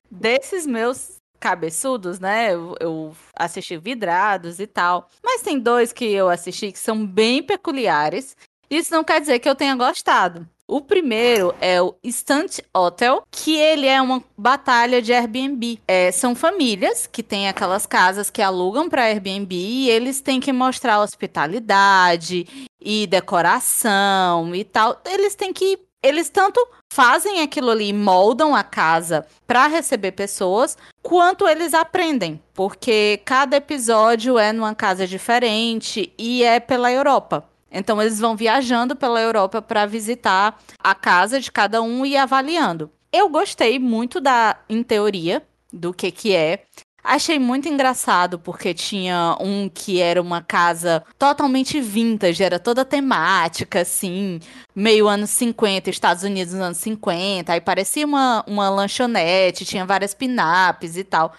desses meus cabeçudos, né? Eu, eu assisti Vidrados e tal. Mas tem dois que eu assisti que são bem peculiares. Isso não quer dizer que eu tenha gostado. O primeiro é o Stunt Hotel, que ele é uma batalha de Airbnb. É, são famílias que têm aquelas casas que alugam para Airbnb e eles têm que mostrar hospitalidade e decoração e tal. Eles têm que. Eles tanto fazem aquilo ali, moldam a casa para receber pessoas, quanto eles aprendem, porque cada episódio é numa casa diferente e é pela Europa. Então eles vão viajando pela Europa para visitar a casa de cada um e avaliando. Eu gostei muito da, em teoria, do que que é. Achei muito engraçado porque tinha um que era uma casa totalmente vintage, era toda temática, assim, meio anos 50, Estados Unidos nos anos 50, aí parecia uma, uma lanchonete, tinha várias pin-ups e tal.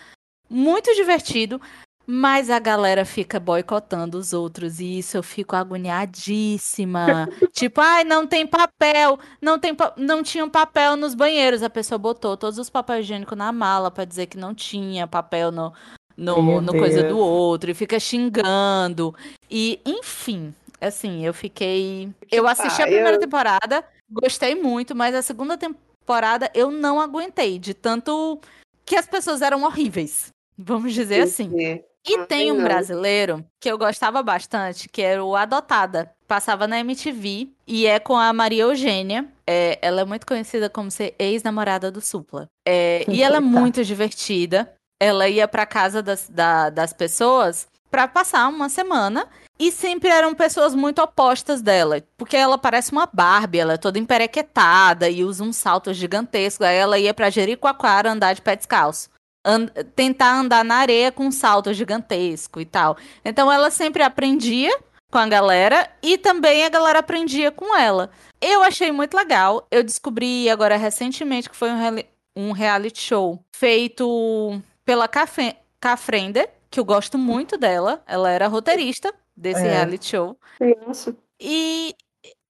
Muito divertido, mas a galera fica boicotando os outros e isso eu fico agoniadíssima. tipo, ai, não tem papel, não tem pa- não tinha um papel nos banheiros. A pessoa botou todos os papéis higiênicos na mala pra dizer que não tinha papel no no, no coisa do outro e fica xingando. E, enfim, assim, eu fiquei. Eu assisti a primeira temporada, gostei muito, mas a segunda temporada eu não aguentei, de tanto que as pessoas eram horríveis. Vamos dizer assim. E Ah, tem um não. brasileiro que eu gostava bastante, que era o Adotada. Passava na MTV e é com a Maria Eugênia. É, ela é muito conhecida como ser ex-namorada do Supla. É, e ela é muito divertida. Ela ia pra casa das, da- das pessoas pra passar uma semana. E sempre eram pessoas muito opostas dela. Porque ela parece uma Barbie, ela é toda emperequetada e usa um salto gigantesco. Aí ela ia pra Jericoacoara andar de pé descalço an- tentar andar na areia com um salto gigantesco e tal. Então ela sempre aprendia com a galera e também a galera aprendia com ela. Eu achei muito legal. Eu descobri agora recentemente que foi um, reali- um reality show feito pela Cafrender, que eu gosto muito dela. Ela era roteirista desse É. reality show. Nossa. E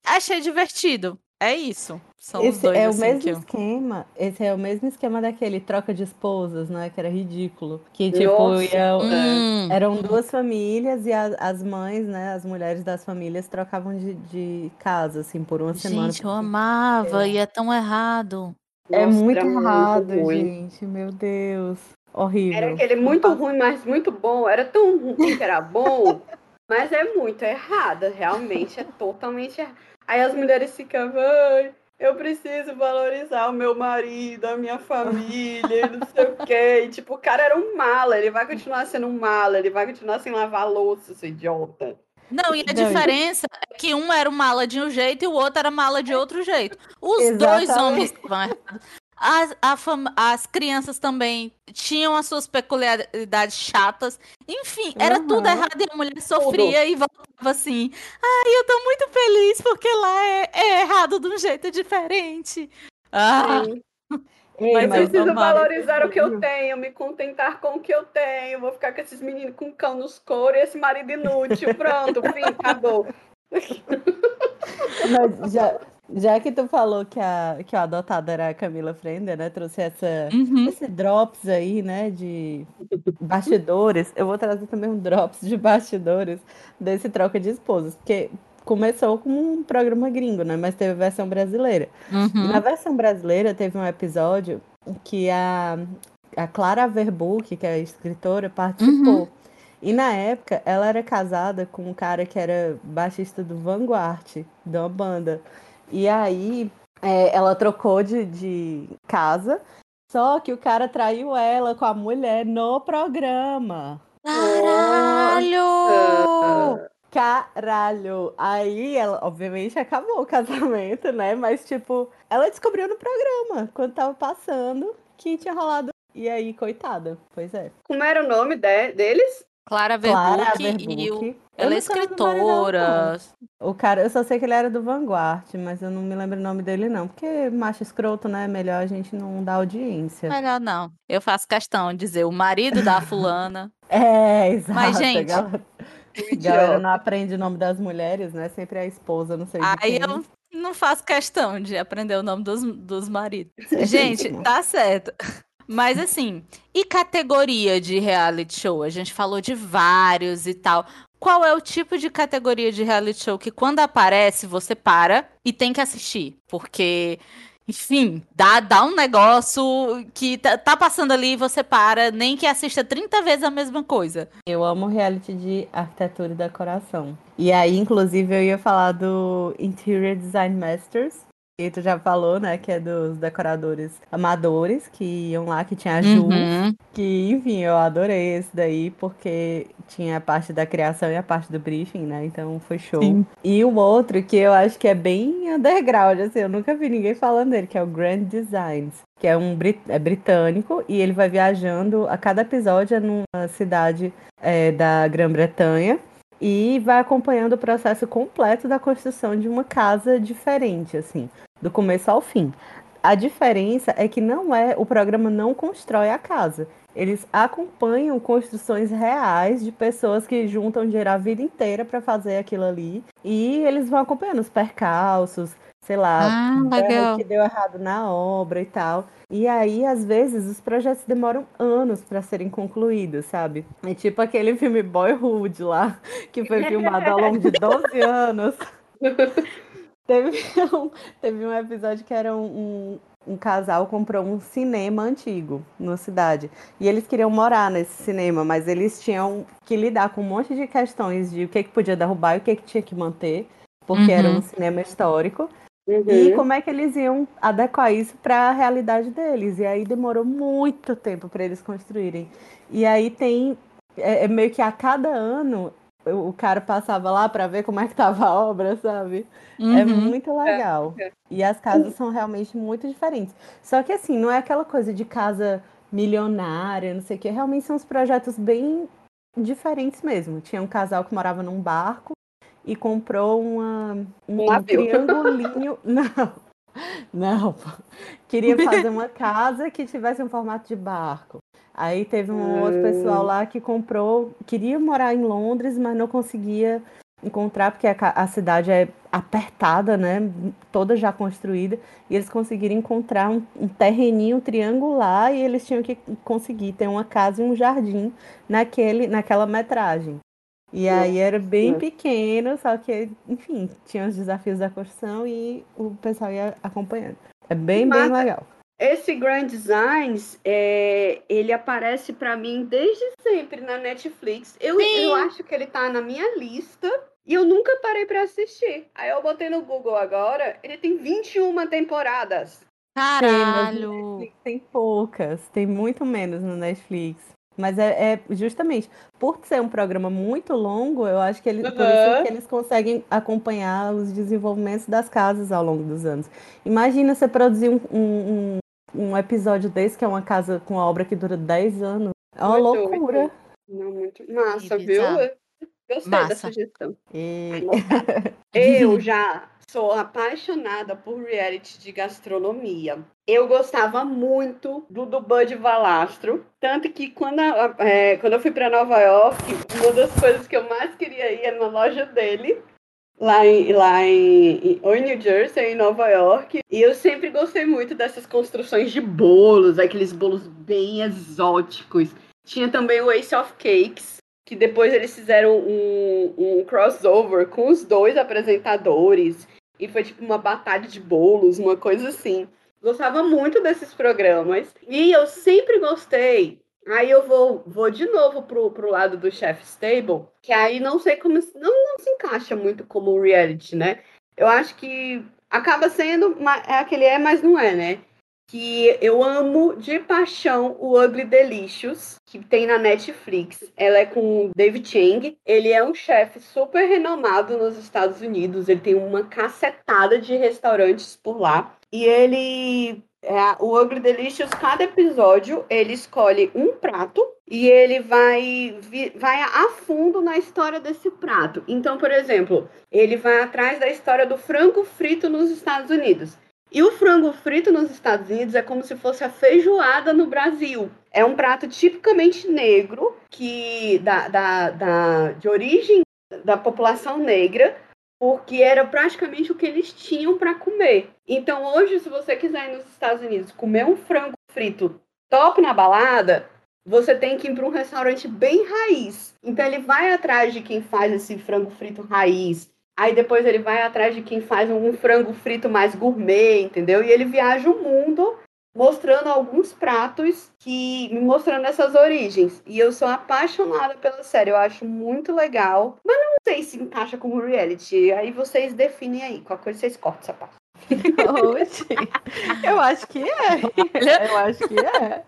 achei divertido. É isso. São os Esse dois é o assim, mesmo que eu... esquema. Esse é o mesmo esquema daquele troca de esposas, né? Que era ridículo. Que tipo, ia- Hum. eram duas famílias e a- as mães, né? As mulheres das famílias trocavam de, de casa, assim, por uma semana. Gente, eu amava e é tão errado. É Nossa, muito era errado, ruim. gente. Meu Deus. Horrível. Era aquele muito ruim, mas muito bom. Era tão ruim que era bom, mas é muito errada. Realmente é totalmente errado. Aí as mulheres ficavam, eu preciso valorizar o meu marido, a minha família, e não sei o quê. E, tipo, o cara era um mala, ele vai continuar sendo um mala, ele vai continuar sem lavar louça, seu idiota. Não, e a Não, diferença é que um era mala de um jeito e o outro era mala de outro jeito. Os dois Exatamente. homens estavam errados. As, a fam- as crianças também tinham as suas peculiaridades chatas. Enfim, era Uhum. tudo errado e a mulher sofria e voltava assim. Ai, eu tô muito feliz porque lá é, é errado de um jeito diferente. Ah, Sim. Ei, Mas, mas preciso tomara. valorizar o que eu tenho, me contentar com o que eu tenho. Vou ficar com esses meninos com cão nos coros e esse marido inútil. Pronto, fim, acabou. Mas já, Já que tu falou que a, que a adotada era a Camila Frender, né? Trouxe essa, Uhum. esse drops aí, né? De bastidores. Eu vou trazer também um drops de bastidores desse troca de esposas. Porque começou como um programa gringo, né? Mas teve a versão brasileira. Uhum. na versão brasileira teve um episódio que a, a Clara Verbuck, que é a escritora, participou. E na época ela era casada com um cara que era baixista do Vanguard, de uma banda. E aí é, ela trocou de, de casa, só que o cara traiu ela com a mulher no programa. Caralho! Caralho! Aí ela, obviamente, acabou o casamento, né? Mas, tipo, ela descobriu no programa, quando tava passando, que tinha rolado. E aí, coitada. Pois é. Como era o nome de- deles? Clara Verbuck e o... Ela é escritora. não. O cara, eu só sei que ele era do Vanguard, mas eu não me lembro o nome dele, não. Porque macho escroto, né? Melhor a gente não dar audiência. Melhor não. Eu faço questão de dizer o marido da fulana. É, exato. Mas, gente, galera, galera não aprende o nome das mulheres, né? Sempre é a esposa, não sei Aí eu não faço questão de aprender o nome dos, dos maridos. Gente, tá certo. Mas assim, e categoria de reality show? A gente falou de vários e tal. Qual é o tipo de categoria de reality show que quando aparece você para e tem que assistir? Porque, enfim, dá, dá um negócio que tá, tá passando ali e você para, nem que assista 30 vezes a mesma coisa. Eu amo reality de arquitetura e decoração. E aí, inclusive, eu ia falar do Interior Design Masters. E tu já falou, né, que é dos decoradores amadores que iam lá, que tinha a Ju. Uhum. Que, enfim, eu adorei esse daí, porque tinha a parte da criação e a parte do briefing, né? Então foi show. Sim. E o outro, que eu acho que é bem underground, assim, eu nunca vi ninguém falando dele, que é o Grand Designs. Que é um brit é britânico e ele vai viajando a cada episódio é numa cidade é, da Grã-Bretanha e vai acompanhando o processo completo da construção de uma casa diferente, assim, do começo ao fim. A diferença é que não é, o programa não constrói a casa. Eles acompanham construções reais de pessoas que juntam dinheiro a vida inteira para fazer aquilo ali. E eles vão acompanhando os percalços, sei lá, Ah, o que deu errado na obra e tal. E aí, às vezes, os projetos demoram anos para serem concluídos, sabe? É tipo aquele filme Boyhood lá, que foi filmado ao longo de 12 anos. Teve um, teve um episódio que era um, um, um casal comprou um cinema antigo na cidade. E eles queriam morar nesse cinema, mas eles tinham que lidar com um monte de questões de o que, que podia derrubar e o que, que tinha que manter, porque era Uhum. um cinema histórico. Uhum. E como é que eles iam adequar isso para a realidade deles? E aí demorou muito tempo para eles construírem. E aí tem é, é meio que a cada ano o cara passava lá para ver como é que tava a obra, sabe? É Uhum. muito legal. é. E as casas são realmente muito diferentes. Só que assim, não é aquela coisa de casa milionária, não sei o quê. Realmente são uns projetos bem diferentes mesmo. Tinha um casal que morava num barco e comprou uma, um, Um triangulinho. Não, não. Queria fazer uma casa que tivesse um formato de barco. Aí teve um outro pessoal lá que comprou, queria morar em Londres, mas não conseguia encontrar, porque a, a cidade é apertada, né? Toda já construída. E eles conseguiram encontrar um, um terreninho triangular e eles tinham que conseguir ter uma casa e um jardim naquele, naquela metragem. E aí era bem pequeno, só que, enfim, tinha os desafios da construção e o pessoal ia acompanhando. É bem, bem Massa. legal. Esse Grand Designs, é, ele aparece pra mim desde sempre na Netflix. Eu, Sim. eu acho que ele tá na minha lista e eu nunca parei pra assistir. Aí eu botei no Google agora, ele tem 21 temporadas. Tem, mas Caralho! Netflix tem poucas, tem muito menos no Netflix. Mas é, é justamente por ser um programa muito longo, eu acho que eles, por Aham. isso que eles conseguem acompanhar os desenvolvimentos das casas ao longo dos anos. Imagina você produzir um, um, um- episódio desse, que é uma casa com uma obra que dura 10 anos. É uma Muito, loucura. muito. Não, muito massa, viu? Gostei da Massa. sugestão. E... Eu já sou apaixonada por reality de gastronomia. Eu gostava muito do do Bud Valastro, tanto que quando, é, quando eu fui para Nova York, uma das coisas que eu mais queria ir era na loja dele, lá em, lá em, ou em New Jersey, em Nova York. E eu sempre gostei muito dessas construções de bolos, aqueles bolos bem exóticos. Tinha também o Ace of Cakes, que depois eles fizeram um, um crossover com os dois apresentadores. E foi tipo uma batalha de bolos, uma coisa assim. Gostava muito desses programas. E eu sempre gostei Aí eu vou, vou de novo pro, pro lado do Chef Stable, que aí não sei como. Não, não se encaixa muito como reality, né? Eu acho que acaba sendo. É aquele é, mas não é, né? Que eu amo de paixão o Ugly Delicious, que tem na Netflix. Ela é com o David Chang. Ele é um chefe super renomado nos Estados Unidos. Ele tem uma cacetada de restaurantes por lá. E ele é, o Ugly Delicious, cada episódio, ele escolhe um prato e ele vai, vai a fundo na história desse prato. Então, por exemplo, ele vai atrás da história do frango frito nos Estados Unidos. E o frango frito nos Estados Unidos é como se fosse a feijoada no Brasil. É um prato tipicamente negro, que da, da, da de origem da população negra, porque era praticamente o que eles tinham para comer. Então, hoje, se você quiser ir nos Estados Unidos comer um frango frito top na balada, você tem que ir para um restaurante bem raiz. Então, ele vai atrás de quem faz esse frango frito raiz. Aí depois ele vai atrás de quem faz um frango frito mais gourmet, entendeu? E ele viaja o mundo mostrando alguns pratos que me mostrando essas origens. E eu sou apaixonada pela série, eu acho muito legal. Mas não sei se encaixa como reality. Aí vocês definem aí, qual coisa vocês cortam essa parte. Oxi, eu acho que é. Eu acho que é.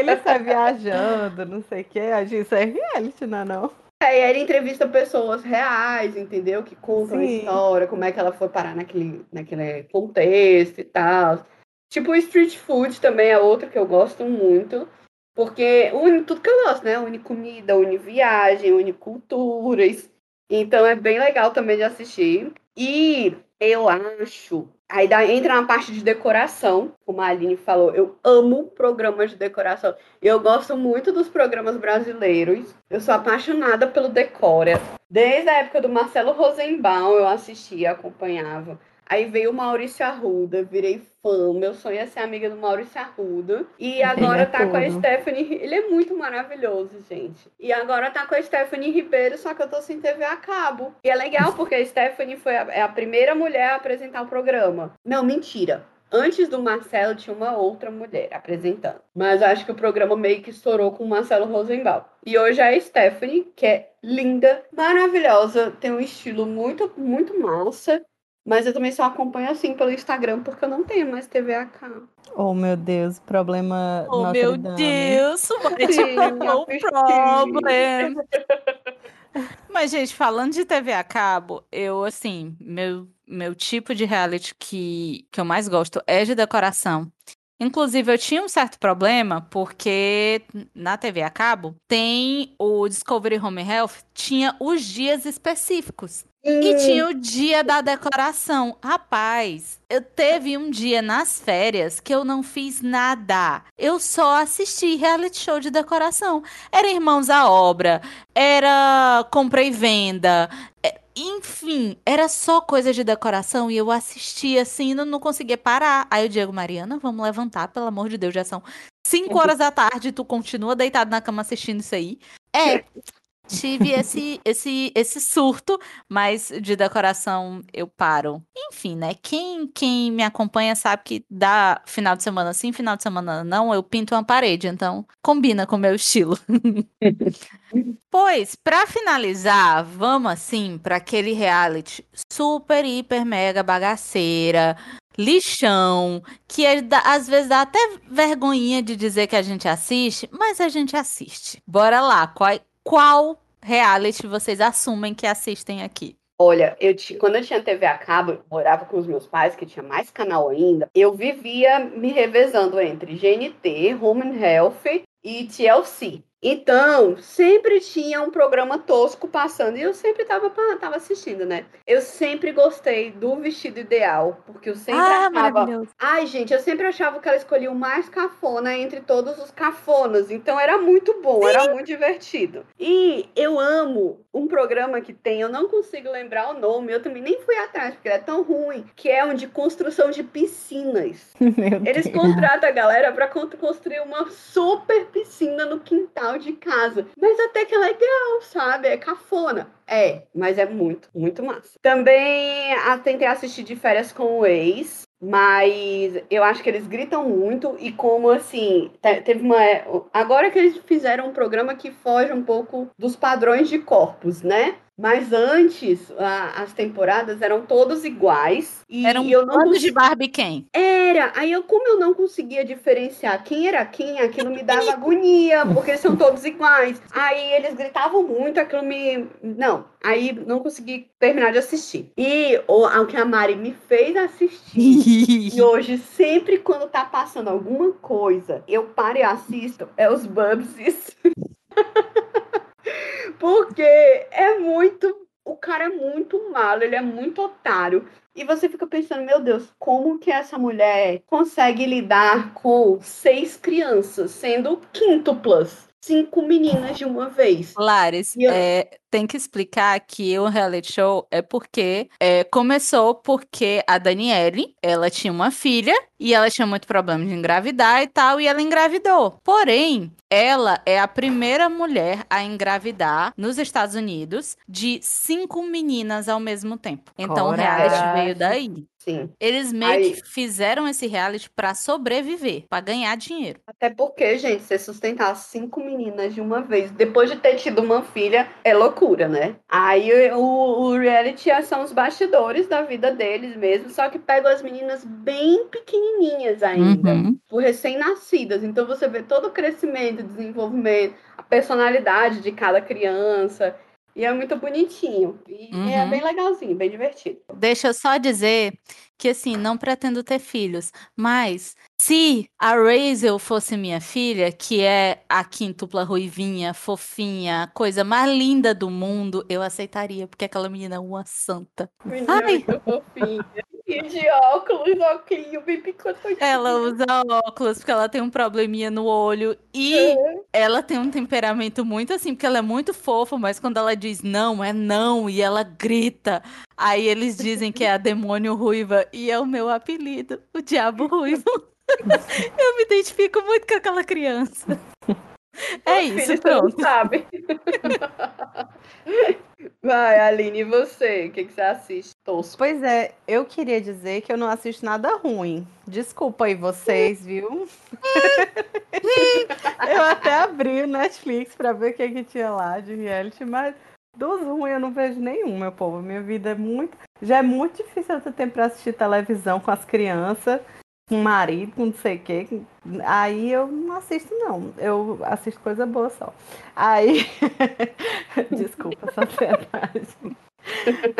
Ele está viajando, não sei o que. A gente isso é reality, não é não? É, e aí ele entrevista pessoas reais, entendeu? Que contam Sim. a história, como é que ela foi parar naquele, naquele contexto e tal. Tipo, o street food também é outro que eu gosto muito. Porque une tudo que eu gosto, né? Une comida, une viagem, une culturas. Então é bem legal também de assistir. E eu acho. Aí dá, entra na parte de decoração, como a Aline falou. Eu amo programas de decoração. Eu gosto muito dos programas brasileiros. Eu sou apaixonada pelo Decora. Desde a época do Marcelo Rosenbaum eu assistia, acompanhava. Aí veio o Maurício Arruda, virei fã. Meu sonho é ser amiga do Maurício Arruda. E agora é tá tudo. com a Stephanie. Ele é muito maravilhoso, gente. E agora tá com a Stephanie Ribeiro, só que eu tô sem TV a cabo. E é legal porque a Stephanie foi a, é a primeira mulher a apresentar o programa. Não, mentira. Antes do Marcelo tinha uma outra mulher apresentando. Mas acho que o programa meio que estourou com o Marcelo Rosenbaum. E hoje é a Stephanie, que é linda, maravilhosa, tem um estilo muito, muito massa. Mas eu também só acompanho assim pelo Instagram, porque eu não tenho mais TV a cabo. Oh, meu Deus, problema. Oh, Notre meu Dame. Deus, o problema. Mas, gente, falando de TV a cabo, eu, assim, meu, meu tipo de reality que, que eu mais gosto é de decoração. Inclusive, eu tinha um certo problema, porque na TV a cabo tem o Discovery Home Health, tinha os dias específicos. E tinha o dia da decoração. Rapaz, eu teve um dia nas férias que eu não fiz nada. Eu só assisti reality show de decoração. Era Irmãos à Obra, era Compra e Venda. É, enfim, era só coisa de decoração e eu assistia assim, não, não conseguia parar. Aí o Diego, Mariana, vamos levantar, pelo amor de Deus, já são 5 horas da tarde, tu continua deitado na cama assistindo isso aí. É, tive esse, esse, esse surto, mas de decoração eu paro. Enfim, né? Quem, quem me acompanha sabe que dá final de semana sim, final de semana não, eu pinto uma parede, então combina com o meu estilo. pois, para finalizar, vamos assim para aquele reality super, hiper, mega bagaceira, lixão, que é, às vezes dá até vergonhinha de dizer que a gente assiste, mas a gente assiste. Bora lá, qual, qual reality vocês assumem que assistem aqui? Olha, eu quando eu tinha TV a cabo, eu morava com os meus pais, que tinha mais canal ainda, eu vivia me revezando entre GNT, Home and Health e TLC. Então, sempre tinha um programa tosco passando e eu sempre tava, tava assistindo, né? Eu sempre gostei do vestido ideal, porque eu sempre Ah, achava. Ai, gente, eu sempre achava que ela escolhia o mais cafona entre todos os cafonas. Então era muito bom, era muito divertido. E eu amo um programa que tem, eu não consigo lembrar o nome, eu também nem fui atrás, porque ele é tão ruim, que é um de construção de piscinas. Meu Eles Deus. contratam a galera pra con- construir uma super piscina no quintal de casa. Mas até que é legal, sabe? É cafona. É, mas é muito, muito massa. Também tentei assistir de férias com o ex. Mas eu acho que eles gritam muito e como assim, te- teve uma é- agora que eles fizeram um programa que foge um pouco dos padrões de corpos, né? Mas antes a- as temporadas eram todas iguais e Era um eu não bando cons- de Barbie quem? era, aí eu, como eu não conseguia diferenciar quem era quem, aquilo me dava agonia, porque eles são todos iguais. Aí eles gritavam muito, aquilo me. Não, aí não consegui terminar de assistir. E o, o que a Mari me fez assistir. E hoje, sempre quando tá passando alguma coisa, eu paro e assisto, é os Bubsies. Porque é muito. O cara é muito malo, ele é muito otário. E você fica pensando, meu Deus, como que essa mulher consegue lidar com seis crianças, sendo quíntuplas? Cinco meninas de uma vez. Lares, E eu- é, tem que explicar que o reality show é porque é, começou porque a Daniele, ela tinha uma filha e ela tinha muito problema de engravidar e tal, e ela engravidou. Porém, ela é a primeira mulher a engravidar nos Estados Unidos de cinco meninas ao mesmo tempo. Então o reality Coragem. veio daí. Eles meio Aí- que fizeram esse reality pra sobreviver, pra ganhar dinheiro. Até porque, gente, você sustentar cinco meninas de uma vez, depois de ter tido uma filha, é loucura, né? Aí o, o reality são os bastidores da vida deles mesmo, só que pegam as meninas bem pequenininhas ainda. Uhum. por recém-nascidas. Então você vê todo o crescimento, desenvolvimento, a personalidade de cada criança. E é muito bonitinho. E é Uhum. bem legalzinho, bem divertido. Deixa eu só dizer que, assim, não pretendo ter filhos, mas se a Razel fosse minha filha, que é a quíntupla ruivinha, fofinha, coisa mais linda do mundo, eu aceitaria, porque aquela menina é uma santa. Menina Ai. muito fofinha. E de óculos, óculos, bem picotadinho. Ela usa óculos porque ela tem um probleminha no olho e É. ela tem um temperamento muito assim, porque ela é muito fofa, mas quando ela diz não, é não, e ela grita. Aí eles dizem que é a demônio ruiva e é o meu apelido, o diabo ruivo. Eu me identifico muito com aquela criança. É Filho, isso, você não pronto. sabe. Vai, Aline, e você? O que, que você assiste? Tosco. Pois é, eu queria dizer que eu não assisto nada ruim. Desculpa aí vocês, viu? eu até abri o Netflix pra ver o que, que tinha lá de reality, mas dos ruins eu não vejo nenhum, meu povo. Minha vida é muito. Já é muito difícil eu ter tempo pra assistir televisão com as crianças, com marido, com não sei o quê. Aí eu não assisto, não. Eu assisto coisa boa só. Aí. Desculpa, só verdade.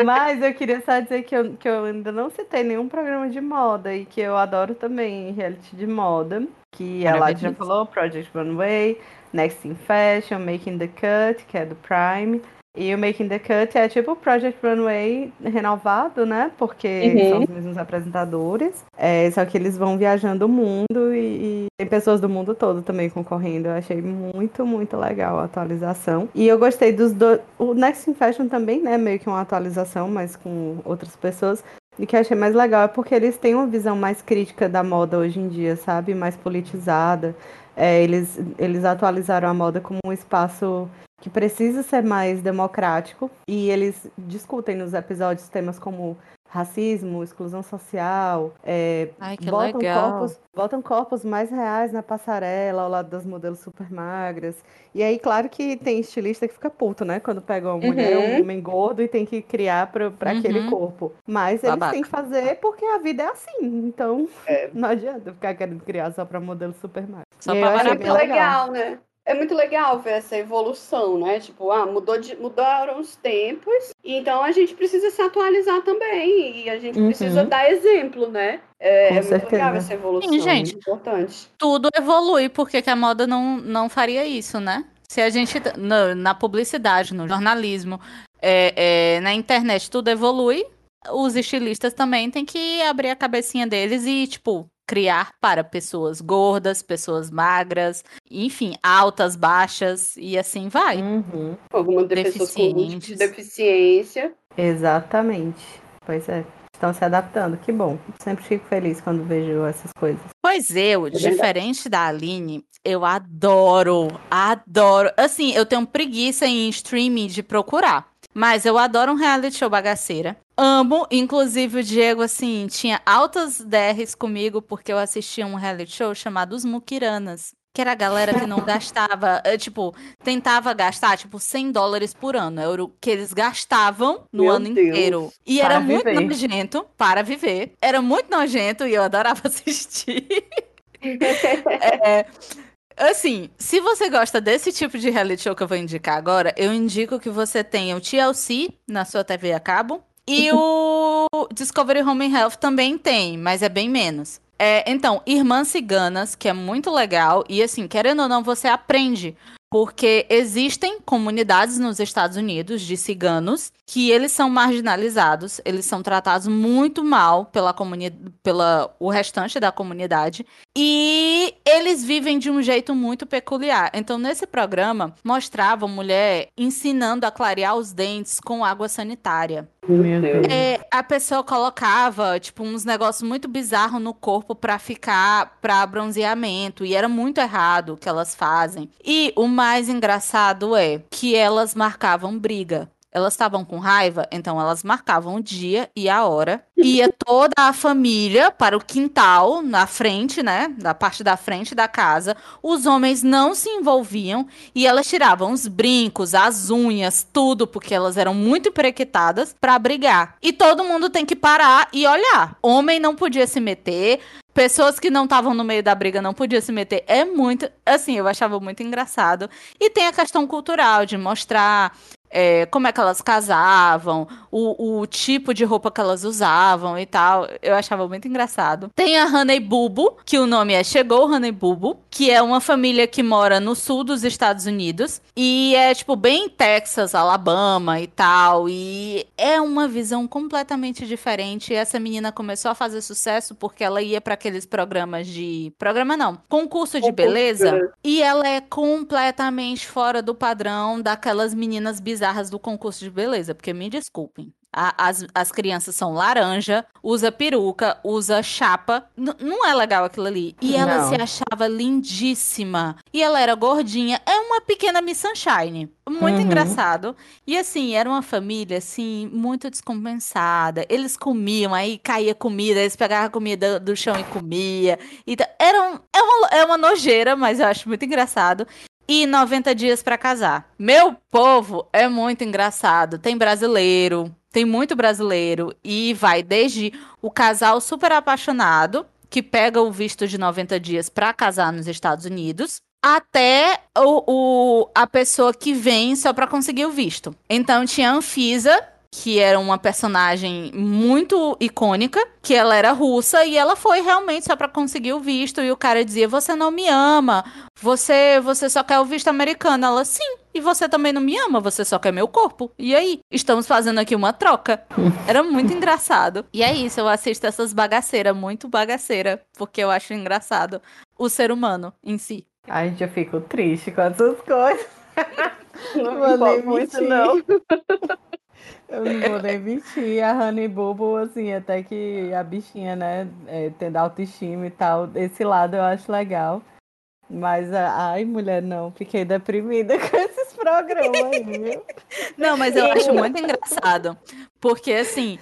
Mas eu queria só dizer que eu, que eu ainda não citei nenhum programa de moda e que eu adoro também reality de moda. Que a Lade já falou, Project Runway, Next in Fashion, Making the Cut, que é do Prime. E o Making the Cut é tipo o Project Runway renovado, né? Porque Uhum. são os mesmos apresentadores. É, só que eles vão viajando o mundo e, e tem pessoas do mundo todo também concorrendo. Eu achei muito, muito legal a atualização. E eu gostei dos dois. O Next in Fashion também, né? Meio que uma atualização, mas com outras pessoas. E o que eu achei mais legal é porque eles têm uma visão mais crítica da moda hoje em dia, sabe? Mais politizada. É, eles, eles atualizaram a moda como um espaço que precisa ser mais democrático. E eles discutem nos episódios temas como racismo, exclusão social, é, Ai, que botam, legal. corpos, botam corpos mais reais na passarela, ao lado das modelos super magras. E aí, claro que tem estilista que fica puto, né? Quando pega uma mulher, Uhum. um homem gordo e tem que criar pra, pra aquele Uhum. corpo. Mas eles Babaca. têm que fazer porque a vida é assim. Então, É. não adianta ficar querendo criar só pra modelo super magro. Só muito bem legal, né? É muito legal ver essa evolução, né? Tipo, ah, mudou de, mudaram os tempos, então a gente precisa se atualizar também. E a gente Uhum. precisa dar exemplo, né? É, Com é muito legal essa evolução. Sim, gente. Muito importante. Tudo evolui, porque que a moda não, não faria isso, né? Se a gente, na, na publicidade, no jornalismo, é, é, na internet, tudo evolui, os estilistas também têm que abrir a cabecinha deles e, tipo, criar para pessoas gordas, pessoas magras, enfim, altas, baixas e assim vai. Uhum. Algumas pessoas com de deficiência. Exatamente. Pois é. Estão se adaptando, que bom. Sempre fico feliz quando vejo essas coisas. Pois eu, é diferente da Aline, eu adoro, adoro. Assim, eu tenho preguiça em streaming de procurar. Mas eu adoro um reality show bagaceira. Amo, inclusive o Diego, assim, tinha altas DRs comigo porque eu assistia um reality show chamado Os Mukiranas. Que era a galera que não gastava, eh, tipo, tentava gastar, tipo, 100 dólares por ano. Era o que eles gastavam no Meu ano Deus. inteiro. E para era viver. muito nojento para viver. Era muito nojento e eu adorava assistir. é, Assim, se você gosta desse tipo de reality show que eu vou indicar agora, eu indico que você tenha o TLC na sua TV a cabo. E o Discovery Home and Health também tem, mas é bem menos. É, então, Irmãs Ciganas, que é muito legal. E assim, querendo ou não, você aprende porque existem comunidades nos Estados Unidos de ciganos que eles são marginalizados, eles são tratados muito mal pela pela o restante da comunidade e eles vivem de um jeito muito peculiar. Então nesse programa mostrava mulher ensinando a clarear os dentes com água sanitária. É, a pessoa colocava, tipo, uns negócios muito bizarros no corpo para ficar, para bronzeamento. E era muito errado o que elas fazem. E o mais engraçado é que elas marcavam briga. Elas estavam com raiva, então elas marcavam o dia e a hora. Ia toda a família para o quintal, na frente, né? Da parte da frente da casa. Os homens não se envolviam e elas tiravam os brincos, as unhas, tudo, porque elas eram muito prequitadas para brigar. E todo mundo tem que parar e olhar. Homem não podia se meter, pessoas que não estavam no meio da briga não podiam se meter. É muito. Assim, eu achava muito engraçado. E tem a questão cultural de mostrar é, como é que elas casavam, o, o, tipo de roupa que elas usavam e tal. Eu achava muito engraçado. Tem a Honey Bubu, que o nome é Chegou Honey Bubu, que é uma família que mora no sul dos Estados Unidos. E é, tipo, bem Texas, Alabama e tal. E é uma visão completamente diferente. Essa menina começou a fazer sucesso porque ela ia para aqueles programas de. Programa não, concurso de beleza. E ela é completamente fora do padrão daquelas meninas bizarras bizarras do concurso de beleza, porque me desculpem. A, as, as crianças são laranja, usa peruca, usa chapa. N não é legal aquilo ali. E ela não. se achava lindíssima. E ela era gordinha. É uma pequena Miss Sunshine. Muito uhum. engraçado. E assim, era uma família, assim, muito descompensada. Eles comiam, aí caía comida, eles pegavam comida do chão e comia. Então, era um, é, uma, é uma nojeira, mas eu acho muito engraçado e 90 dias para casar. Meu povo é muito engraçado. Tem brasileiro, tem muito brasileiro e vai desde o casal super apaixonado que pega o visto de 90 dias para casar nos Estados Unidos até o, o, a pessoa que vem só para conseguir o visto. Então tinha a Anfisa, que era uma personagem muito icônica, que ela era russa e ela foi realmente só para conseguir o visto e o cara dizia: "Você não me ama. Você você só quer o visto americano". Ela: "Sim, e você também não me ama, você só quer meu corpo". E aí, estamos fazendo aqui uma troca. Era muito engraçado. E é isso, eu assisto essas bagaceiras, muito bagaceira, porque eu acho engraçado o ser humano em si. Ai, eu fico triste com essas coisas. Não me muito, não. Eu não vou nem mentir, a Honey Bobo, assim, até que a bichinha, né, é, tendo autoestima e tal, esse lado eu acho legal. Mas, ai, mulher, não, fiquei deprimida com esses programas aí, viu? Não, mas eu acho muito engraçado. Porque, assim,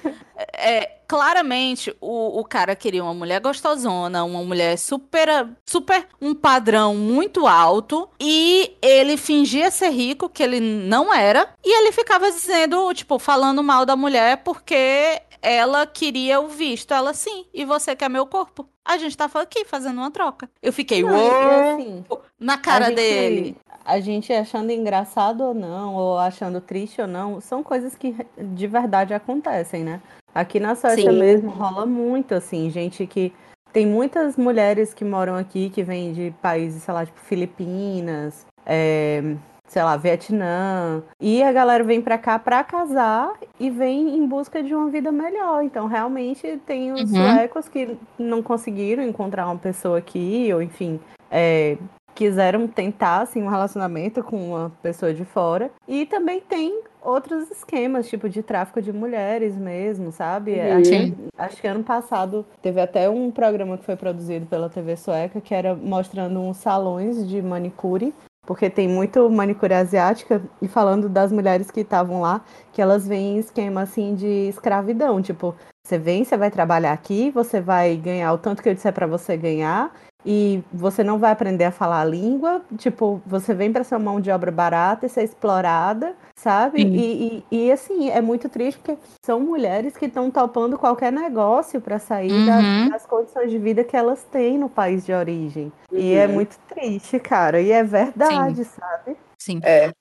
é, claramente o, o cara queria uma mulher gostosona, uma mulher super, super, um padrão muito alto. E ele fingia ser rico, que ele não era. E ele ficava dizendo, tipo, falando mal da mulher porque ela queria o visto. Ela, sim, e você quer meu corpo? A gente tava aqui fazendo uma troca. Eu fiquei, uou, assim, na cara dele. A gente achando engraçado ou não, ou achando triste ou não, são coisas que de verdade acontecem, né? Aqui na Suécia Sim. mesmo rola muito, assim, gente que. Tem muitas mulheres que moram aqui, que vêm de países, sei lá, tipo Filipinas, é, sei lá, Vietnã. E a galera vem pra cá pra casar e vem em busca de uma vida melhor. Então, realmente, tem os Uhum. suecos que não conseguiram encontrar uma pessoa aqui, ou enfim, é, quiseram tentar assim, um relacionamento com uma pessoa de fora. E também tem outros esquemas, tipo de tráfico de mulheres mesmo, sabe? Uhum. Acho, acho que ano passado teve até um programa que foi produzido pela TV sueca que era mostrando uns salões de manicure. Porque tem muito manicure asiática e falando das mulheres que estavam lá, que elas vêm em esquema assim de escravidão. Tipo, você vem, você vai trabalhar aqui, você vai ganhar o tanto que eu disser pra você ganhar, e você não vai aprender a falar a língua. Tipo, você vem para ser uma mão de obra barata e ser explorada, sabe? Sim. E, e, e, assim, é muito triste porque são mulheres que estão topando qualquer negócio para sair Uhum. das condições de vida que elas têm no país de origem. E é Uhum. muito triste, cara. E é verdade, sabe? Sim. É.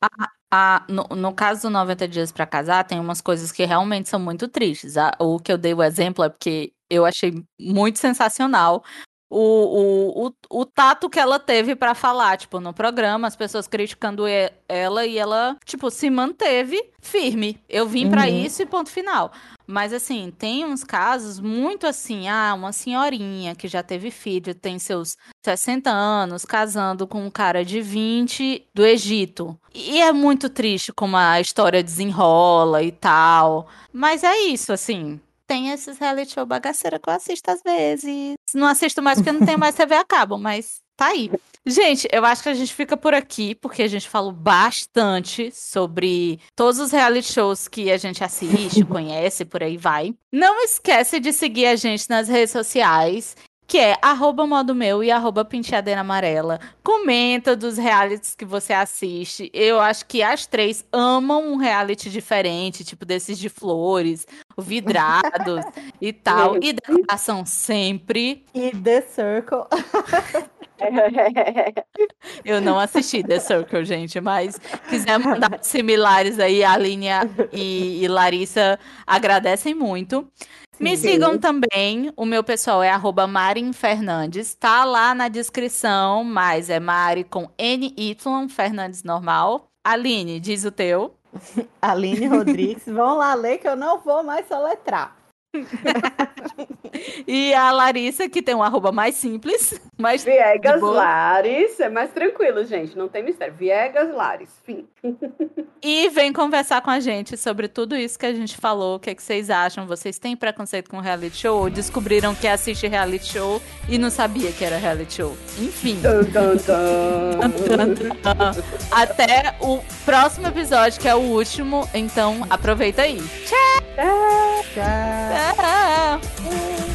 A- no, no caso do 90 Dias pra Casar, tem umas coisas que realmente são muito tristes. A- o que eu dei o exemplo é porque eu achei muito sensacional o, o, o, tato que ela teve pra falar, tipo, no programa, as pessoas criticando ela e ela, tipo, se manteve firme. Eu vim pra Uhum. isso e ponto final. Mas assim, tem uns casos muito assim, ah, uma senhorinha que já teve filho, tem seus 60 anos, casando com um cara de 20 do Egito. E é muito triste como a história desenrola e tal. Mas é isso, assim. Tem esses reality show bagaceira que eu assisto às vezes. Não assisto mais porque não tenho mais TV a cabo, mas tá aí. Gente, eu acho que a gente fica por aqui, porque a gente falou bastante sobre todos os reality shows que a gente assiste, conhece, por aí vai. Não esquece de seguir a gente nas redes sociais, que é arroba modo meu e arroba penteadeira amarela. Comenta dos realities que você assiste. Eu acho que as três amam um reality diferente, tipo desses de flores, vidrados e tal. E decoração sempre. E The Circle. Eu não assisti The Circle, gente, mas quiser mandar similares aí, a Aline e, e Larissa agradecem muito. Me Sim. sigam também, o meu pessoal é arroba Marin Fernandes, tá lá na descrição, mas é Mari com NY, Fernandes normal. Aline, diz o teu. Aline Rodrigues. Vão lá ler que eu não vou mais soletrar. E a Larissa, que tem um arroba mais simples, de Viegas. Lares, é mais tranquilo, gente, não tem mistério. Viegas Lares, fim. E vem conversar com a gente sobre tudo isso que a gente falou. O que, é que vocês acham? Vocês têm preconceito com reality show? Ou descobriram que assiste reality show e não sabia que era reality show? Enfim. Até o próximo episódio, que é o último. Então, aproveita aí. Tchau. Tchau!